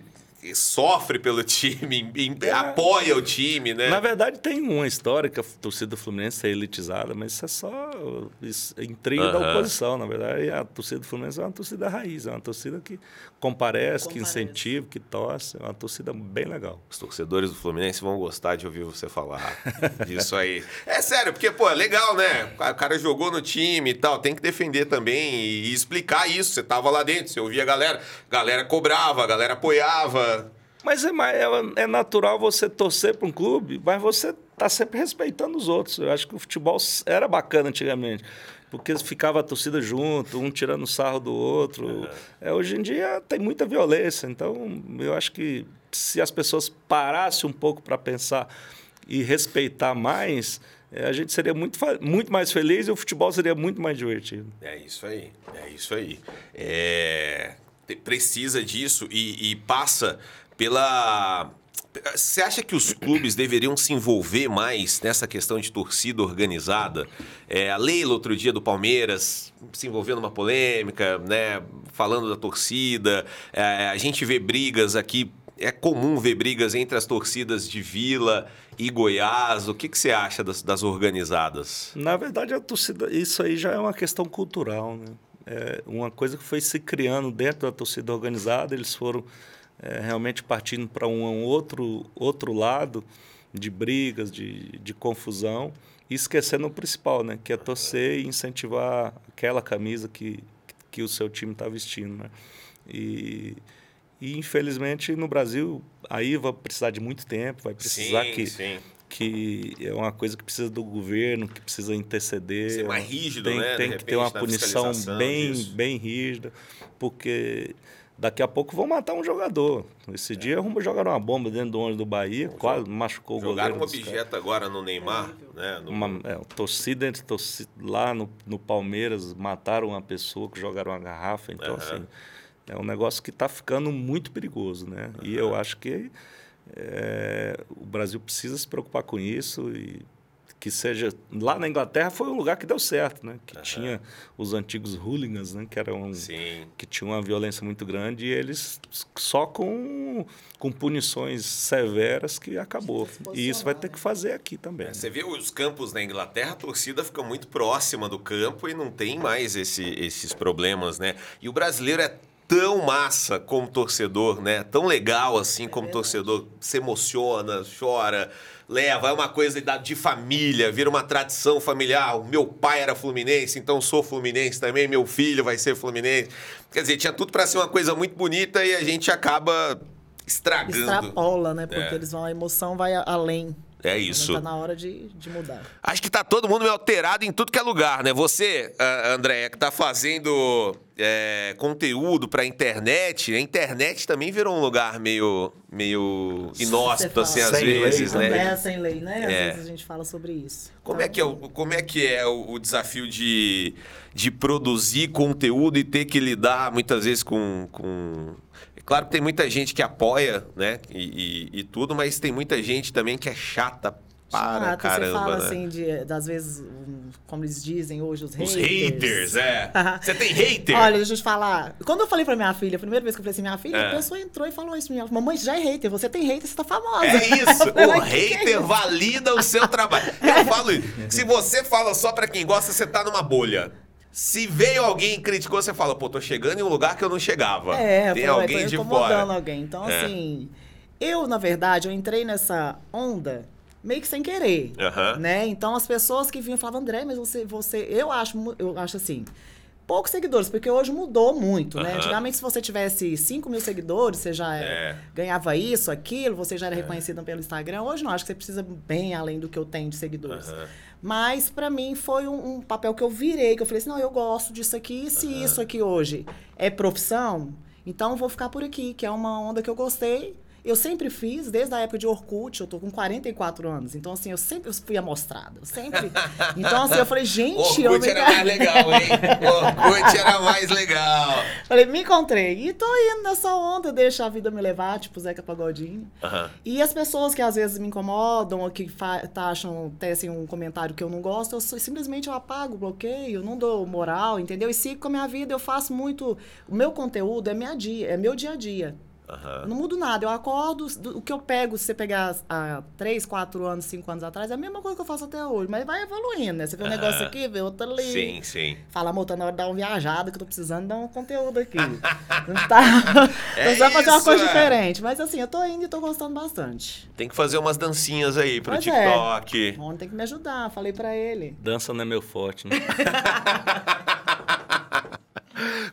sofre pelo time, é. apoia o time, né? Na verdade, tem uma história que a torcida do Fluminense é elitizada, mas isso é só intriga da oposição. Na verdade, a torcida do Fluminense é uma torcida raiz, é uma torcida que comparece, comparece. que incentiva, que torce. É uma torcida bem legal. Os torcedores do Fluminense vão gostar de ouvir você falar disso aí. É sério, porque, pô, é legal, né? O cara jogou no time e tal, tem que defender também e explicar isso. Você tava lá dentro, você ouvia a galera, a galera cobrava, a galera apoiava. Mas é, é, é natural você torcer para um clube, mas você está sempre respeitando os outros. Eu acho que o futebol era bacana antigamente porque ficava a torcida junto, um tirando sarro do outro. Uhum. É, hoje em dia tem muita violência, então eu acho que se as pessoas parassem um pouco para pensar e respeitar mais, é, a gente seria muito, muito mais feliz e o futebol seria muito mais divertido. É isso aí, é isso aí. É, precisa disso e, e passa pela. Você acha que os clubes deveriam se envolver mais nessa questão de torcida organizada? É, a Leila, outro dia, do Palmeiras, se envolvendo numa polêmica, né, falando da torcida. É, a gente vê brigas aqui, é comum ver brigas entre as torcidas de Vila e Goiás. O que, que você acha das, das organizadas? Na verdade, a torcida, isso aí já é uma questão cultural. Né? É uma coisa que foi se criando dentro da torcida organizada, eles foram é, realmente partindo para um outro, outro lado de brigas, de, de confusão, e esquecendo o principal, né? que é torcer e incentivar aquela camisa que, que o seu time está vestindo. Né? E, e, infelizmente, no Brasil, aí vai precisar de muito tempo, vai precisar sim, que, sim. que é uma coisa que precisa do governo, que precisa interceder. Ser mais rígido, tem, né? Tem que ter uma punição bem, bem rígida, porque Daqui a pouco vão matar um jogador. Esse é. dia jogaram uma bomba dentro do ônibus do Bahia, Bom, quase machucou o goleiro. Jogaram um objeto agora no Neymar, né? No... Uma, é, torcida entre torcida, lá no, no Palmeiras, mataram uma pessoa que jogaram uma garrafa. Então, uhum. assim, é um negócio que está ficando muito perigoso, né? Uhum. E eu acho que é, o Brasil precisa se preocupar com isso e que seja lá na Inglaterra foi um lugar que deu certo, né? Que uhum. tinha os antigos hooligans, né? Que eram Sim. que tinham uma violência muito grande e eles só com com punições severas que acabou. E isso vai ter que fazer aqui também. É, você vê os campos na Inglaterra, a torcida fica muito próxima do campo e não tem mais esse, esses problemas, né? E o brasileiro é tão massa como torcedor, né? Tão legal assim como torcedor, se emociona, chora leva, é uma coisa de família, vira uma tradição familiar. O meu pai era fluminense, então sou fluminense também, meu filho vai ser fluminense. Quer dizer, tinha tudo para ser uma coisa muito bonita e a gente acaba estragando. Extrapola, né? Porque é. eles vão, a emoção vai além. É isso. Está na hora de, de mudar. Acho que tá todo mundo meio alterado em tudo que é lugar, né? Você, Andréia, que tá fazendo é, conteúdo pra internet, a internet também virou um lugar meio, meio inóspito, assim, às sem vezes, lei, né? É, sem lei, né? Às é. vezes a gente fala sobre isso. Como então, é que é, o, como é, que é o, o, desafio de, de produzir conteúdo e ter que lidar, muitas vezes, com... com Claro que tem muita gente que apoia, né? E, e, e tudo, mas tem muita gente também que é chata para Chata, caramba. Você fala né? assim, de, das vezes, como eles dizem hoje, os haters. Os haters, é. você tem hater? Olha, deixa eu te falar. Quando eu falei pra minha filha, a primeira vez que eu falei assim, minha filha, é. a pessoa entrou e falou isso pra mim. Mamãe, já é hater, você tem hater, você tá famosa. É isso, o hater é valida o seu trabalho. Eu falo isso. Se você fala só pra quem gosta, você tá numa bolha. Se veio alguém e criticou, você fala, pô, tô chegando em um lugar que eu não chegava. É, Tem pô, alguém de fora. alguém. Então, é. assim, eu, na verdade, eu entrei nessa onda meio que sem querer, uhum. né? Então, as pessoas que vinham falavam, André, mas você, você... Eu acho, eu acho assim poucos seguidores, porque hoje mudou muito, né? Antigamente, se você tivesse 5 mil seguidores, você já é. ganhava isso, aquilo, você já era é. reconhecido pelo Instagram. Hoje não, acho que você precisa bem além do que eu tenho de seguidores. Mas, para mim, foi um, um, papel que eu virei, que eu falei assim, não, eu gosto disso aqui, se isso aqui hoje é profissão, então vou ficar por aqui, que é uma onda que eu gostei eu sempre fiz, desde a época de Orkut, eu tô com 44 anos. Então, assim, eu sempre fui amostrada. Eu sempre. Então, assim, eu falei, gente. Orkut eu me... era mais legal, hein? Orkut era mais legal. Falei, me encontrei. E tô indo nessa onda, deixa a vida me levar, tipo Zeca Pagodinho. E as pessoas que às vezes me incomodam ou que tá, acham, tecem um comentário que eu não gosto, eu só- simplesmente eu apago, bloqueio, não dou moral, entendeu? E sigo com a minha vida, eu faço muito. O meu conteúdo é, minha dia, é meu dia a dia. Aham. Eu não mudo nada. Eu acordo, do- o que eu pego, se você pegar há 3, 4 anos, 5 anos atrás, é a mesma coisa que eu faço até hoje. Mas vai evoluindo, né? Você vê um negócio aqui, vê outro ali. Sim, sim. Fala, amor, tá na hora de dar uma viajada, que eu tô precisando dar um conteúdo aqui. não tá. É Precisava fazer uma coisa é. diferente. Mas assim, eu tô indo e tô gostando bastante. Tem que fazer umas dancinhas aí pro Pois é. TikTok. O Rony tem que me ajudar, falei pra ele. Dança não é meu forte, né?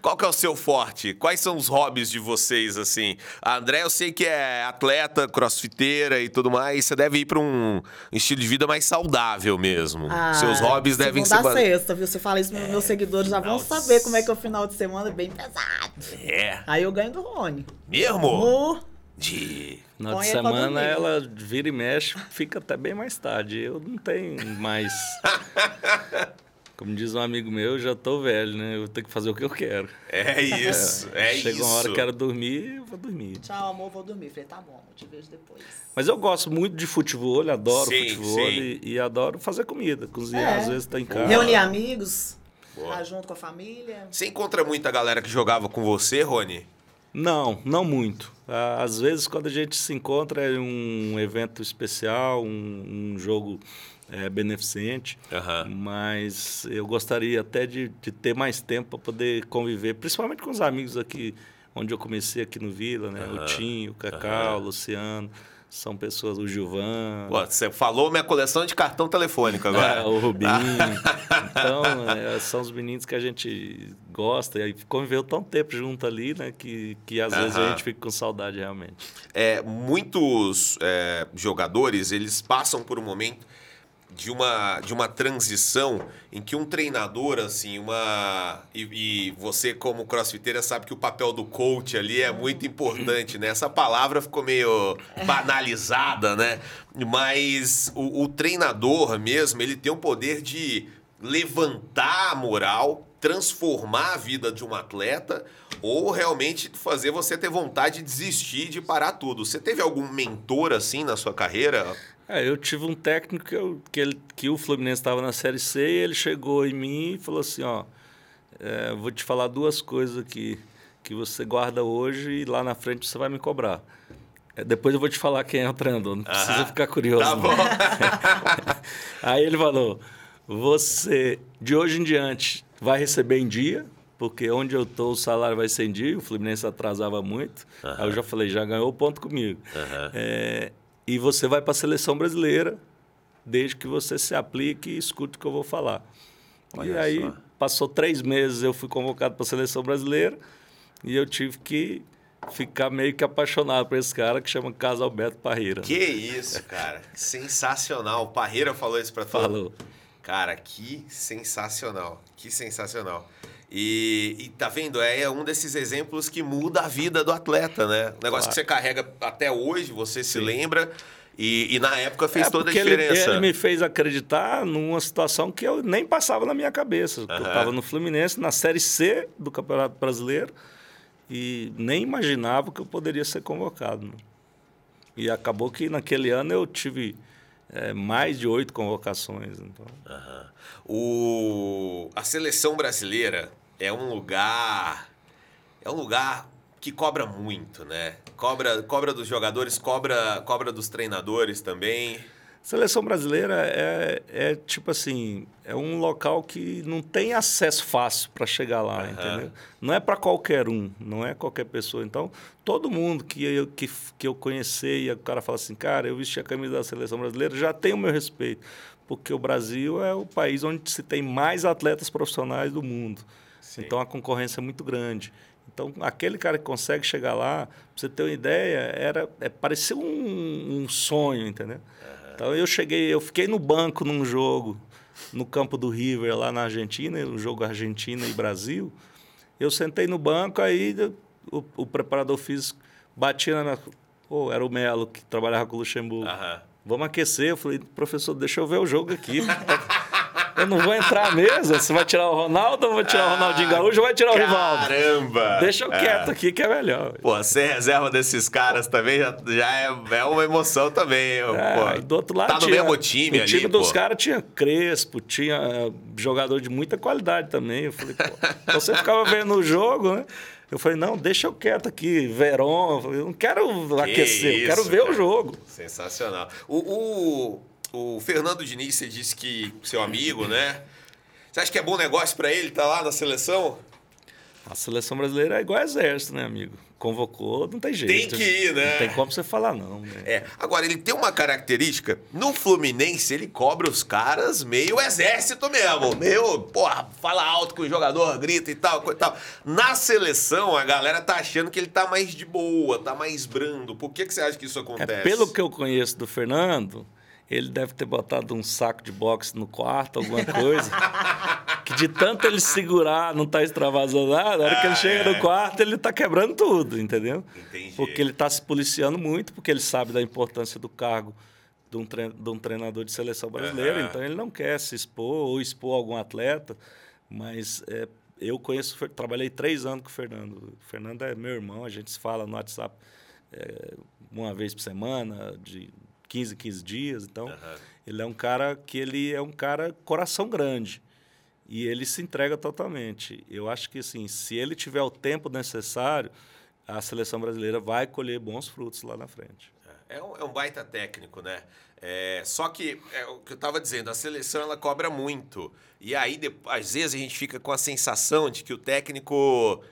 Qual que é o seu forte? Quais são os hobbies de vocês, assim? A André, eu sei que é atleta, crossfiteira e tudo mais. Você deve ir pra um estilo de vida mais saudável mesmo. Ah, Seus hobbies devem ser... Segunda sexta, viu? Você fala isso, meus seguidores já vão saber como é que é o final de semana, bem pesado. É. Aí eu ganho do Rony. Mesmo? Amor, De... Final de Põe semana ela vira e mexe, fica até bem mais tarde. Eu não tenho mais. Como diz um amigo meu, eu já tô velho, né? Eu tenho que fazer o que eu quero. É isso, é, Chega isso. uma hora que eu quero dormir, eu vou dormir. tchau, amor, vou dormir. Falei, tá bom, te vejo depois. Mas eu gosto muito de futebol, adoro Sim, futebol sim. e, e adoro fazer comida. Cozinhar, É. às vezes tá em casa. Reunir amigos, Boa. estar junto com a família. Você encontra muita galera que jogava com você, Rony? Não, não muito. Ah, Às vezes, quando a gente se encontra em um evento especial, um, um jogo eh, beneficente, Aham. mas eu gostaria até de, de ter mais tempo para poder conviver, principalmente com os amigos aqui, onde eu comecei aqui no Vila, né? O Tinho, o Cacau, o Luciano, são pessoas, o Gilvan, Pô, Você falou minha coleção de cartão telefônico agora. é, o Rubinho. então, é, são os meninos que a gente gosta e conviveu tão tempo junto ali, né? Que, que às vezes a gente fica com saudade realmente. É, muitos é, jogadores, eles passam por um momento de uma, de uma transição em que um treinador, assim, uma... E, e você, como crossfiteira, sabe que o papel do coach ali é muito importante, né? Essa palavra ficou meio banalizada, né? Mas o, o treinador mesmo, ele tem o poder de levantar a moral, transformar a vida de um atleta ou realmente fazer você ter vontade de desistir, de parar tudo. Você teve algum mentor assim na sua carreira? É, eu tive um técnico que, eu- que, ele, que o Fluminense estava na Série C e ele chegou em mim e falou assim, ó, é, vou te falar duas coisas aqui que você guarda hoje e lá na frente você vai me cobrar. É, depois eu vou te falar quem é o treinador, não precisa Aham. ficar curioso. Tá bom. Aí ele falou, você de hoje em diante vai receber em dia, porque onde eu tô o salário vai ser em dia, o Fluminense atrasava muito. Aí eu já falei, já ganhou o ponto comigo. É, e você vai para a seleção brasileira, desde que você se aplique e escute o que eu vou falar. e Olha aí, só. passou três meses, eu fui convocado para a seleção brasileira e eu tive que ficar meio que apaixonado por esse cara que chama Carlos Alberto Parreira. Que isso, cara. Sensacional. O Parreira falou isso pra tu? Falou. Cara, que sensacional. Que sensacional. E, e tá vendo? É um desses exemplos que muda a vida do atleta, né? Negócio Claro. que você carrega até hoje, você se lembra. E, e na época fez É, toda a porque ele- diferença. Ele, me fez acreditar numa situação que eu nem passava na minha cabeça. Eu Aham. estava no Fluminense, na Série C do Campeonato Brasileiro, e nem imaginava que eu poderia ser convocado. né? E acabou que naquele ano eu tive eh, mais de oito convocações. Então. O, a seleção brasileira é um lugar. É um lugar que cobra muito, né? Cobra, cobra dos jogadores, cobra, cobra dos treinadores também. Seleção brasileira é, é tipo assim, é um local que não tem acesso fácil para chegar lá, Aham. entendeu? Não é para qualquer um, não é qualquer pessoa. Então, todo mundo que eu, que, que eu conhecer e o cara fala assim, cara, eu vesti a camisa da seleção brasileira, já tem o meu respeito. Porque o Brasil é o país onde se tem mais atletas profissionais do mundo. Sim. Então, a concorrência é muito grande. Então, aquele cara que consegue chegar lá, pra você ter uma ideia, era, é, parecia um, um sonho, entendeu? Então, eu cheguei, eu fiquei no banco num jogo, no campo do River, lá na Argentina, um jogo Argentina e Brasil. Eu sentei no banco, aí o, o preparador físico batia na, Pô, era o Melo que trabalhava com o Luxemburgo. Aham. Vamos aquecer. Eu falei, professor, deixa eu ver o jogo aqui. Eu não vou entrar mesmo. Você vai tirar o Ronaldo ou vai tirar o Ronaldinho ah, Gaúcho ou vai tirar o Rivaldo? Caramba! Deixa eu quieto é. aqui que é melhor. Pô, ser reserva desses caras também já, já é, é uma emoção também. É, pô, do outro lado tá no tinha, mesmo time o ali, time dos caras tinha Crespo, tinha eh, jogador de muita qualidade também. Eu falei, pô, você ficava vendo o jogo, né? Eu falei, não, deixa eu quieto aqui, Verón. Eu não quero que aquecer, isso, eu quero ver cara. o jogo. Sensacional. O, o, o Fernando Diniz, você disse que seu amigo, né? Você acha que é bom negócio para ele estar tá lá na seleção? A seleção brasileira é igual exército, né, amigo? Convocou, não tem jeito. Tem que ir, né? Não tem como você falar, não. Né? É. Agora, ele tem uma característica. No Fluminense, ele cobra os caras meio exército mesmo. Meio, porra, fala alto que o jogador grita e tal, e tal. Na seleção, a galera tá achando que ele tá mais de boa, tá mais brando. Por que, que você acha que isso é, acontece? É, pelo que eu conheço do Fernando, ele deve ter botado um saco de boxe no quarto, alguma coisa. que de tanto ele segurar, não tá extravasando nada, na hora ah, que ele chega é. no quarto, ele tá quebrando tudo, entendeu? Entendi. Porque ele tá se policiando muito, porque ele sabe da importância do cargo de um, de um treinador de seleção brasileira. Uhum. Então ele não quer se expor ou expor algum atleta, mas é, eu conheço, trabalhei três anos com o Fernando. O Fernando é meu irmão, a gente se fala no WhatsApp é, uma vez por semana, de 15, 15 dias. Então, uhum. ele é um cara que ele é um cara coração grande. E ele se entrega totalmente. Eu acho que, assim, se ele tiver o tempo necessário, a seleção brasileira vai colher bons frutos lá na frente. É, é um, é um baita técnico, né? É, só que, é o que eu estava dizendo, a seleção ela cobra muito. E aí, às vezes, a gente fica com a sensação de que o técnico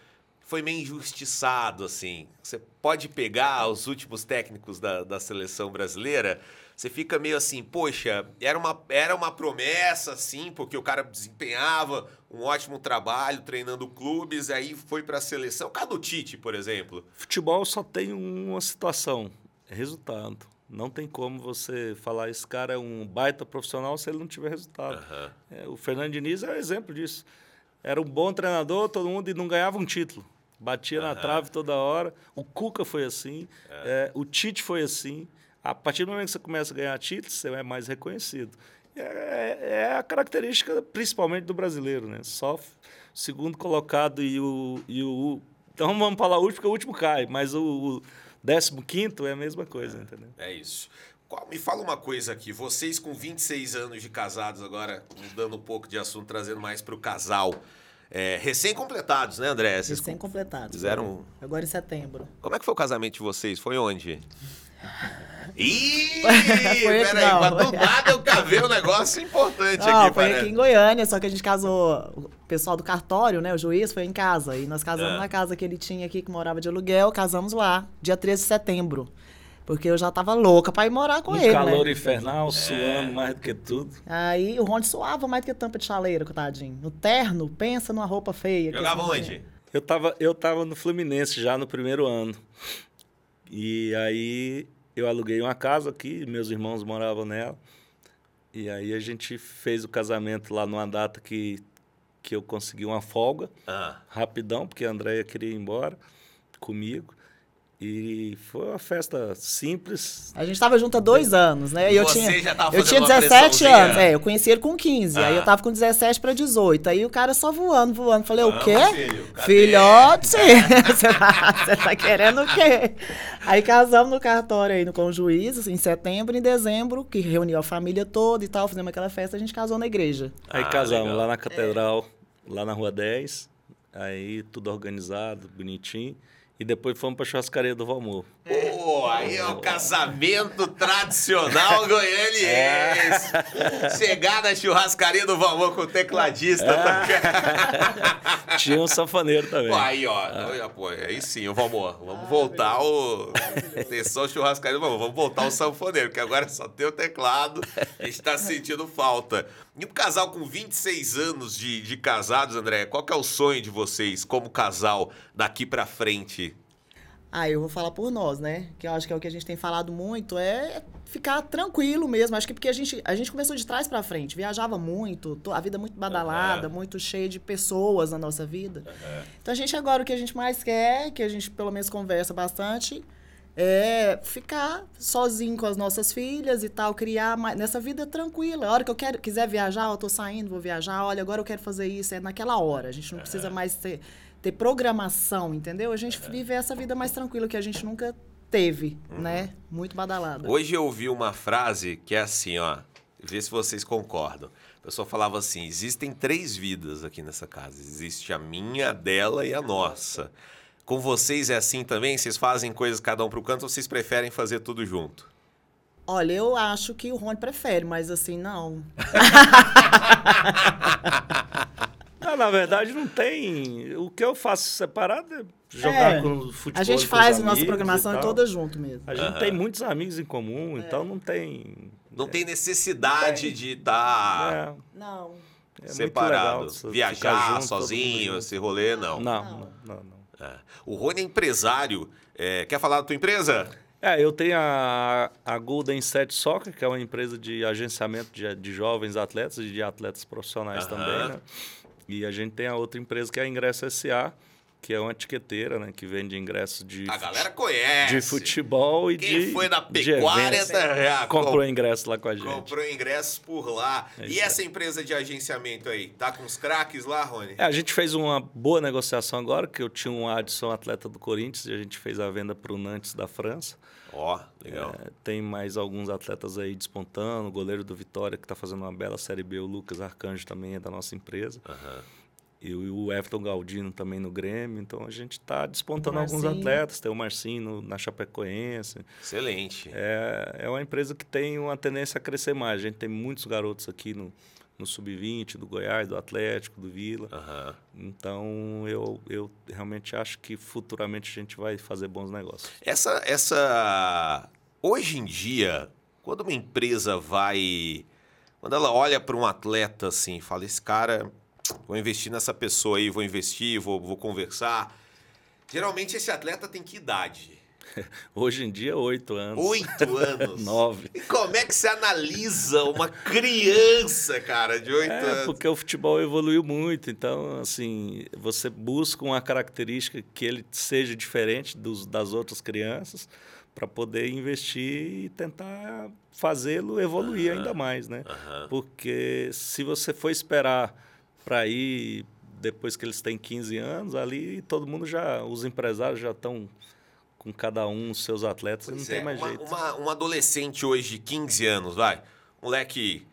foi meio injustiçado, assim. Você pode pegar os últimos técnicos da, da seleção brasileira, você fica meio assim, poxa, era uma, era uma promessa, assim, porque o cara desempenhava um ótimo trabalho treinando clubes, aí foi para a seleção. Cadê o Tite, por exemplo? Futebol só tem uma situação, é resultado. Não tem como você falar esse cara é um baita profissional se ele não tiver resultado. Uhum. É, o Fernando Diniz é um exemplo disso. Era um bom treinador, todo mundo, e não ganhava um título. Batia na trave toda hora. O Cuca foi assim. É. É, o Tite foi assim. A partir do momento que você começa a ganhar títulos, você é mais reconhecido. É, é, é a característica, principalmente do brasileiro, né? Só segundo colocado e o, e o. Então vamos falar o último, porque o último cai, mas o, o décimo quinto é a mesma coisa, é, entendeu? É isso. Me fala uma coisa aqui, vocês com 26 anos de casados, agora mudando um pouco de assunto, trazendo mais para o casal. É, recém-completados, né, André? Recém-completados. Fizeram. Agora em setembro. Como é que foi o casamento de vocês? Foi onde? Ih, peraí, mas do nada eu cavei um negócio importante não, aqui, Foi parece. aqui em Goiânia, só que a gente casou. O pessoal do cartório, né? O juiz foi em casa. E nós casamos é. na casa que ele tinha aqui, que morava de aluguel, casamos lá, dia 13 de setembro. Porque eu já tava louca pra ir morar com no ele. calor né? infernal, suando mais do que tudo. Aí o Rony suava mais do que tampa de chaleira, coitadinho. No terno, pensa numa roupa feia. Jogava onde? Eu tava, eu tava no Fluminense já no primeiro ano. E aí eu aluguei uma casa aqui, meus irmãos moravam nela. E aí a gente fez o casamento lá numa data que, que eu consegui uma folga, ah. rapidão, porque a Andréia queria ir embora comigo. E foi uma festa simples. A gente estava junto há dois anos, né? E eu Você tinha, já tava eu tinha 17 anos. É, eu conheci ele com 15. Ah. Aí eu tava com 17 para 18. Aí o cara só voando, voando. Falei, o quê? Filho, Filhote! você, tá, você tá querendo o quê? Aí casamos no cartório aí com o juiz, assim, em setembro, em dezembro, que reuniu a família toda e tal, fizemos aquela festa, a gente casou na igreja. Aí ah, casamos legal. lá na catedral, é. lá na rua 10. Aí tudo organizado, bonitinho. E depois fomos para churrascaria do Valmor. Pô, aí é o casamento tradicional goianiense. É. Chegar na churrascaria do Valmor com o tecladista. É. Tinha um sanfoneiro também. Pô, aí, ó. É. Pô, aí sim, o Valmor. Vamos voltar o... Atenção, churrascaria do Valmor. Vamos voltar o sanfoneiro, que agora só tem o teclado. A gente está sentindo falta. E um casal com 26 anos de, de casados, André, qual que é o sonho de vocês como casal daqui para frente? Ah, eu vou falar por nós, né? Que eu acho que é o que a gente tem falado muito, é ficar tranquilo mesmo. Acho que porque a gente, a gente começou de trás para frente, viajava muito, a vida muito badalada, uhum. muito cheia de pessoas na nossa vida. Uhum. Então a gente agora o que a gente mais quer, que a gente pelo menos conversa bastante, é ficar sozinho com as nossas filhas e tal, criar mais, nessa vida tranquila. A hora que eu quero, quiser viajar, eu tô saindo, vou viajar, olha, agora eu quero fazer isso, é naquela hora. A gente não precisa mais ter, ter programação, entendeu? A gente vive essa vida mais tranquila que a gente nunca teve, uhum. né? Muito badalada. Hoje eu ouvi uma frase que é assim, ó, vê se vocês concordam. A pessoa falava assim: existem três vidas aqui nessa casa. Existe a minha, a dela e a nossa. Com vocês é assim também? Vocês fazem coisas cada um para o canto ou vocês preferem fazer tudo junto? Olha, eu acho que o Rony prefere, mas assim, não. não na verdade, não tem. O que eu faço separado é jogar é, com futebol. A gente faz a nossa programação toda junto mesmo. A gente uhum. tem muitos amigos em comum, é. então não tem. Não tem necessidade tem. de estar. Tá... É. Não. É separado. Viajar sozinho, esse rolê, não. Não, não, não. não. O Rony é empresário. É, quer falar da tua empresa? É, eu tenho a, a Golden Set Soccer, que é uma empresa de agenciamento de, de jovens atletas e de atletas profissionais também, né? E a gente tem a outra empresa que é a Ingresso SA, que é uma etiqueteira, né? Que vende ingressos de. A galera conhece. De futebol e Quem de. foi na pecuária da. Comprou ingresso lá com a gente. Comprou ingressos por lá. É e essa empresa de agenciamento aí? Tá com os craques lá, Rony? É, a gente fez uma boa negociação agora, que eu tinha um Adson atleta do Corinthians e a gente fez a venda para o Nantes da França. Ó, oh, legal. É, tem mais alguns atletas aí despontando. O goleiro do Vitória, que está fazendo uma bela Série B, o Lucas Arcanjo, também é da nossa empresa. Aham. Uhum e o Everton Galdino também no Grêmio. Então a gente está despontando alguns atletas. Tem o Marcinho na Chapecoense. Excelente. É, é uma empresa que tem uma tendência a crescer mais. A gente tem muitos garotos aqui no, no Sub-20, do Goiás, do Atlético, do Vila. Uhum. Então eu, eu realmente acho que futuramente a gente vai fazer bons negócios. Essa, essa. Hoje em dia, quando uma empresa vai. Quando ela olha para um atleta assim, fala: esse cara vou investir nessa pessoa aí, vou investir, vou, vou conversar. Geralmente esse atleta tem que idade? Hoje em dia, oito anos. Oito anos? Nove. E como é que você analisa uma criança, cara, de oito é, anos? Porque o futebol evoluiu muito. Então, assim, você busca uma característica que ele seja diferente dos, das outras crianças para poder investir e tentar fazê-lo evoluir ainda mais, né? Porque se você for esperar para ir depois que eles têm 15 anos, ali todo mundo já, os empresários já estão com cada um os seus atletas, pois não é, tem mais uma, jeito. Uma, um adolescente hoje de 15 anos, vai, moleque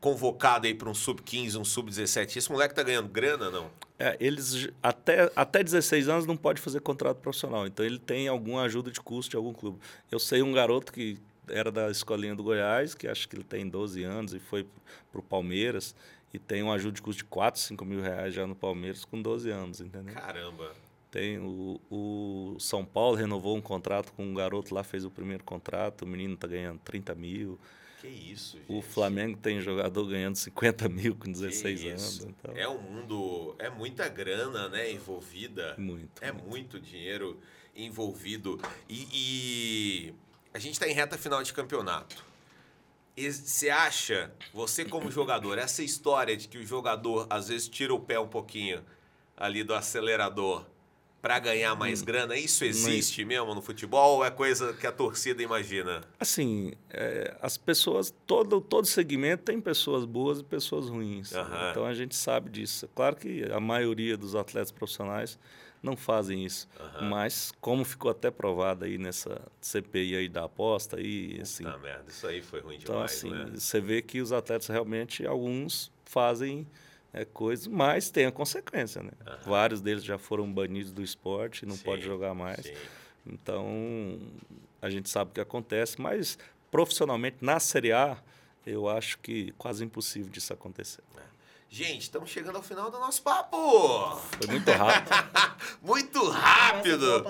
convocado aí para um sub-15, um sub-17, esse moleque tá ganhando grana, não? É, eles até, até 16 anos não pode fazer contrato profissional, então ele tem alguma ajuda de custo de algum clube. Eu sei um garoto que era da escolinha do Goiás, que acho que ele tem 12 anos e foi para o Palmeiras, e tem um ajude de custo de 4, 5 mil reais já no Palmeiras com 12 anos, entendeu? Caramba! Tem o, o São Paulo renovou um contrato com um garoto lá, fez o primeiro contrato, o menino está ganhando 30 mil. Que isso, gente. O Flamengo tem jogador ganhando 50 mil com 16 anos. Então. É um mundo, é muita grana, né, envolvida. Muito. É muito, muito dinheiro envolvido. E, e a gente está em reta final de campeonato. Você acha, você como jogador, essa história de que o jogador às vezes tira o pé um pouquinho ali do acelerador para ganhar mais hum, grana, isso existe mas... mesmo no futebol ou é coisa que a torcida imagina? Assim, é, as pessoas, todo, todo segmento tem pessoas boas e pessoas ruins. Uhum. Então a gente sabe disso. Claro que a maioria dos atletas profissionais não fazem isso. Uhum. Mas, como ficou até provado aí nessa CPI aí da aposta, aí, assim... Ah, merda, isso aí foi ruim então, demais, assim, né? Você vê que os atletas realmente, alguns fazem é, coisas, mas tem a consequência, né? Uhum. Vários deles já foram banidos do esporte, não sim, pode jogar mais. Sim. Então, a gente sabe o que acontece, mas profissionalmente, na Série A, eu acho que quase impossível disso acontecer. É. Gente, estamos chegando ao final do nosso papo. Foi muito rápido. muito rápido.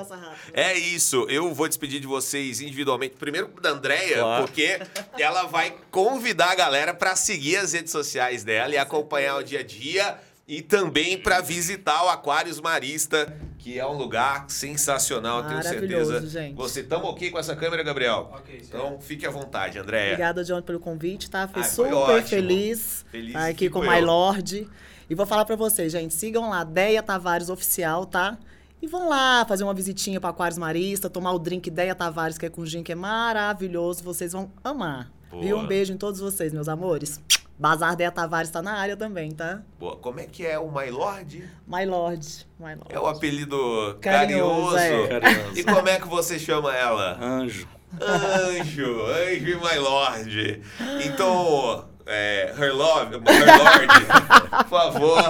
É isso. Eu vou despedir de vocês individualmente. Primeiro da Andréia, claro. porque ela vai convidar a galera para seguir as redes sociais dela e acompanhar o dia a dia e também para visitar o Aquários Marista, que é um lugar sensacional, tenho certeza. Gente. Você estamos ok com essa câmera, Gabriel? Ok, Então fique à vontade, Andréia. Obrigada, John, pelo convite, tá? Fui Ai, super feliz, feliz estar aqui com o My Lord. E vou falar para vocês, gente, sigam lá, Deia Tavares Oficial, tá? E vão lá fazer uma visitinha para Aquários Marista, tomar o drink Ideia Tavares, que é com gin, que é maravilhoso. Vocês vão amar. Boa. Viu? Um beijo em todos vocês, meus amores. Bazar Deia Tavares está na área também, tá? Boa. Como é que é o My Lord? My Lord. My Lord. É o apelido carinhoso. carinhoso. É. carinhoso. E como é que você chama ela? Anjo. Anjo, Anjo e My Lord. Então, é, Her Love, Her Lord, por favor,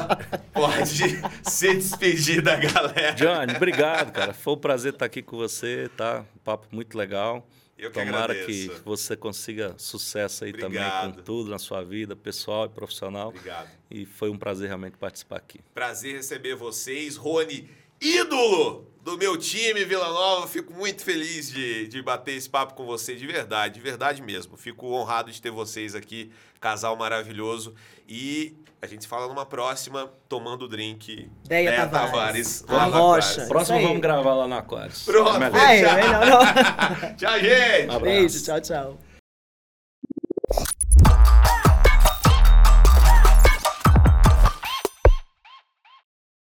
pode se despedir da galera. Johnny, obrigado, cara. Foi um prazer estar aqui com você, tá? Um papo muito legal. Eu que Tomara agradeço. que você consiga sucesso aí Obrigado. também com tudo na sua vida, pessoal e profissional. Obrigado. E foi um prazer realmente participar aqui. Prazer receber vocês, Rony, ídolo do meu time Vila Nova. Fico muito feliz de, de bater esse papo com você, de verdade, de verdade mesmo. Fico honrado de ter vocês aqui, casal maravilhoso. E a gente se fala numa próxima, tomando drink. Deia, Deia Tavares. Tavares lá Rocha. Próximo vamos gravar lá no Aquários. Pronto. É melhor. tchau, gente. Um Beijo, tchau, tchau.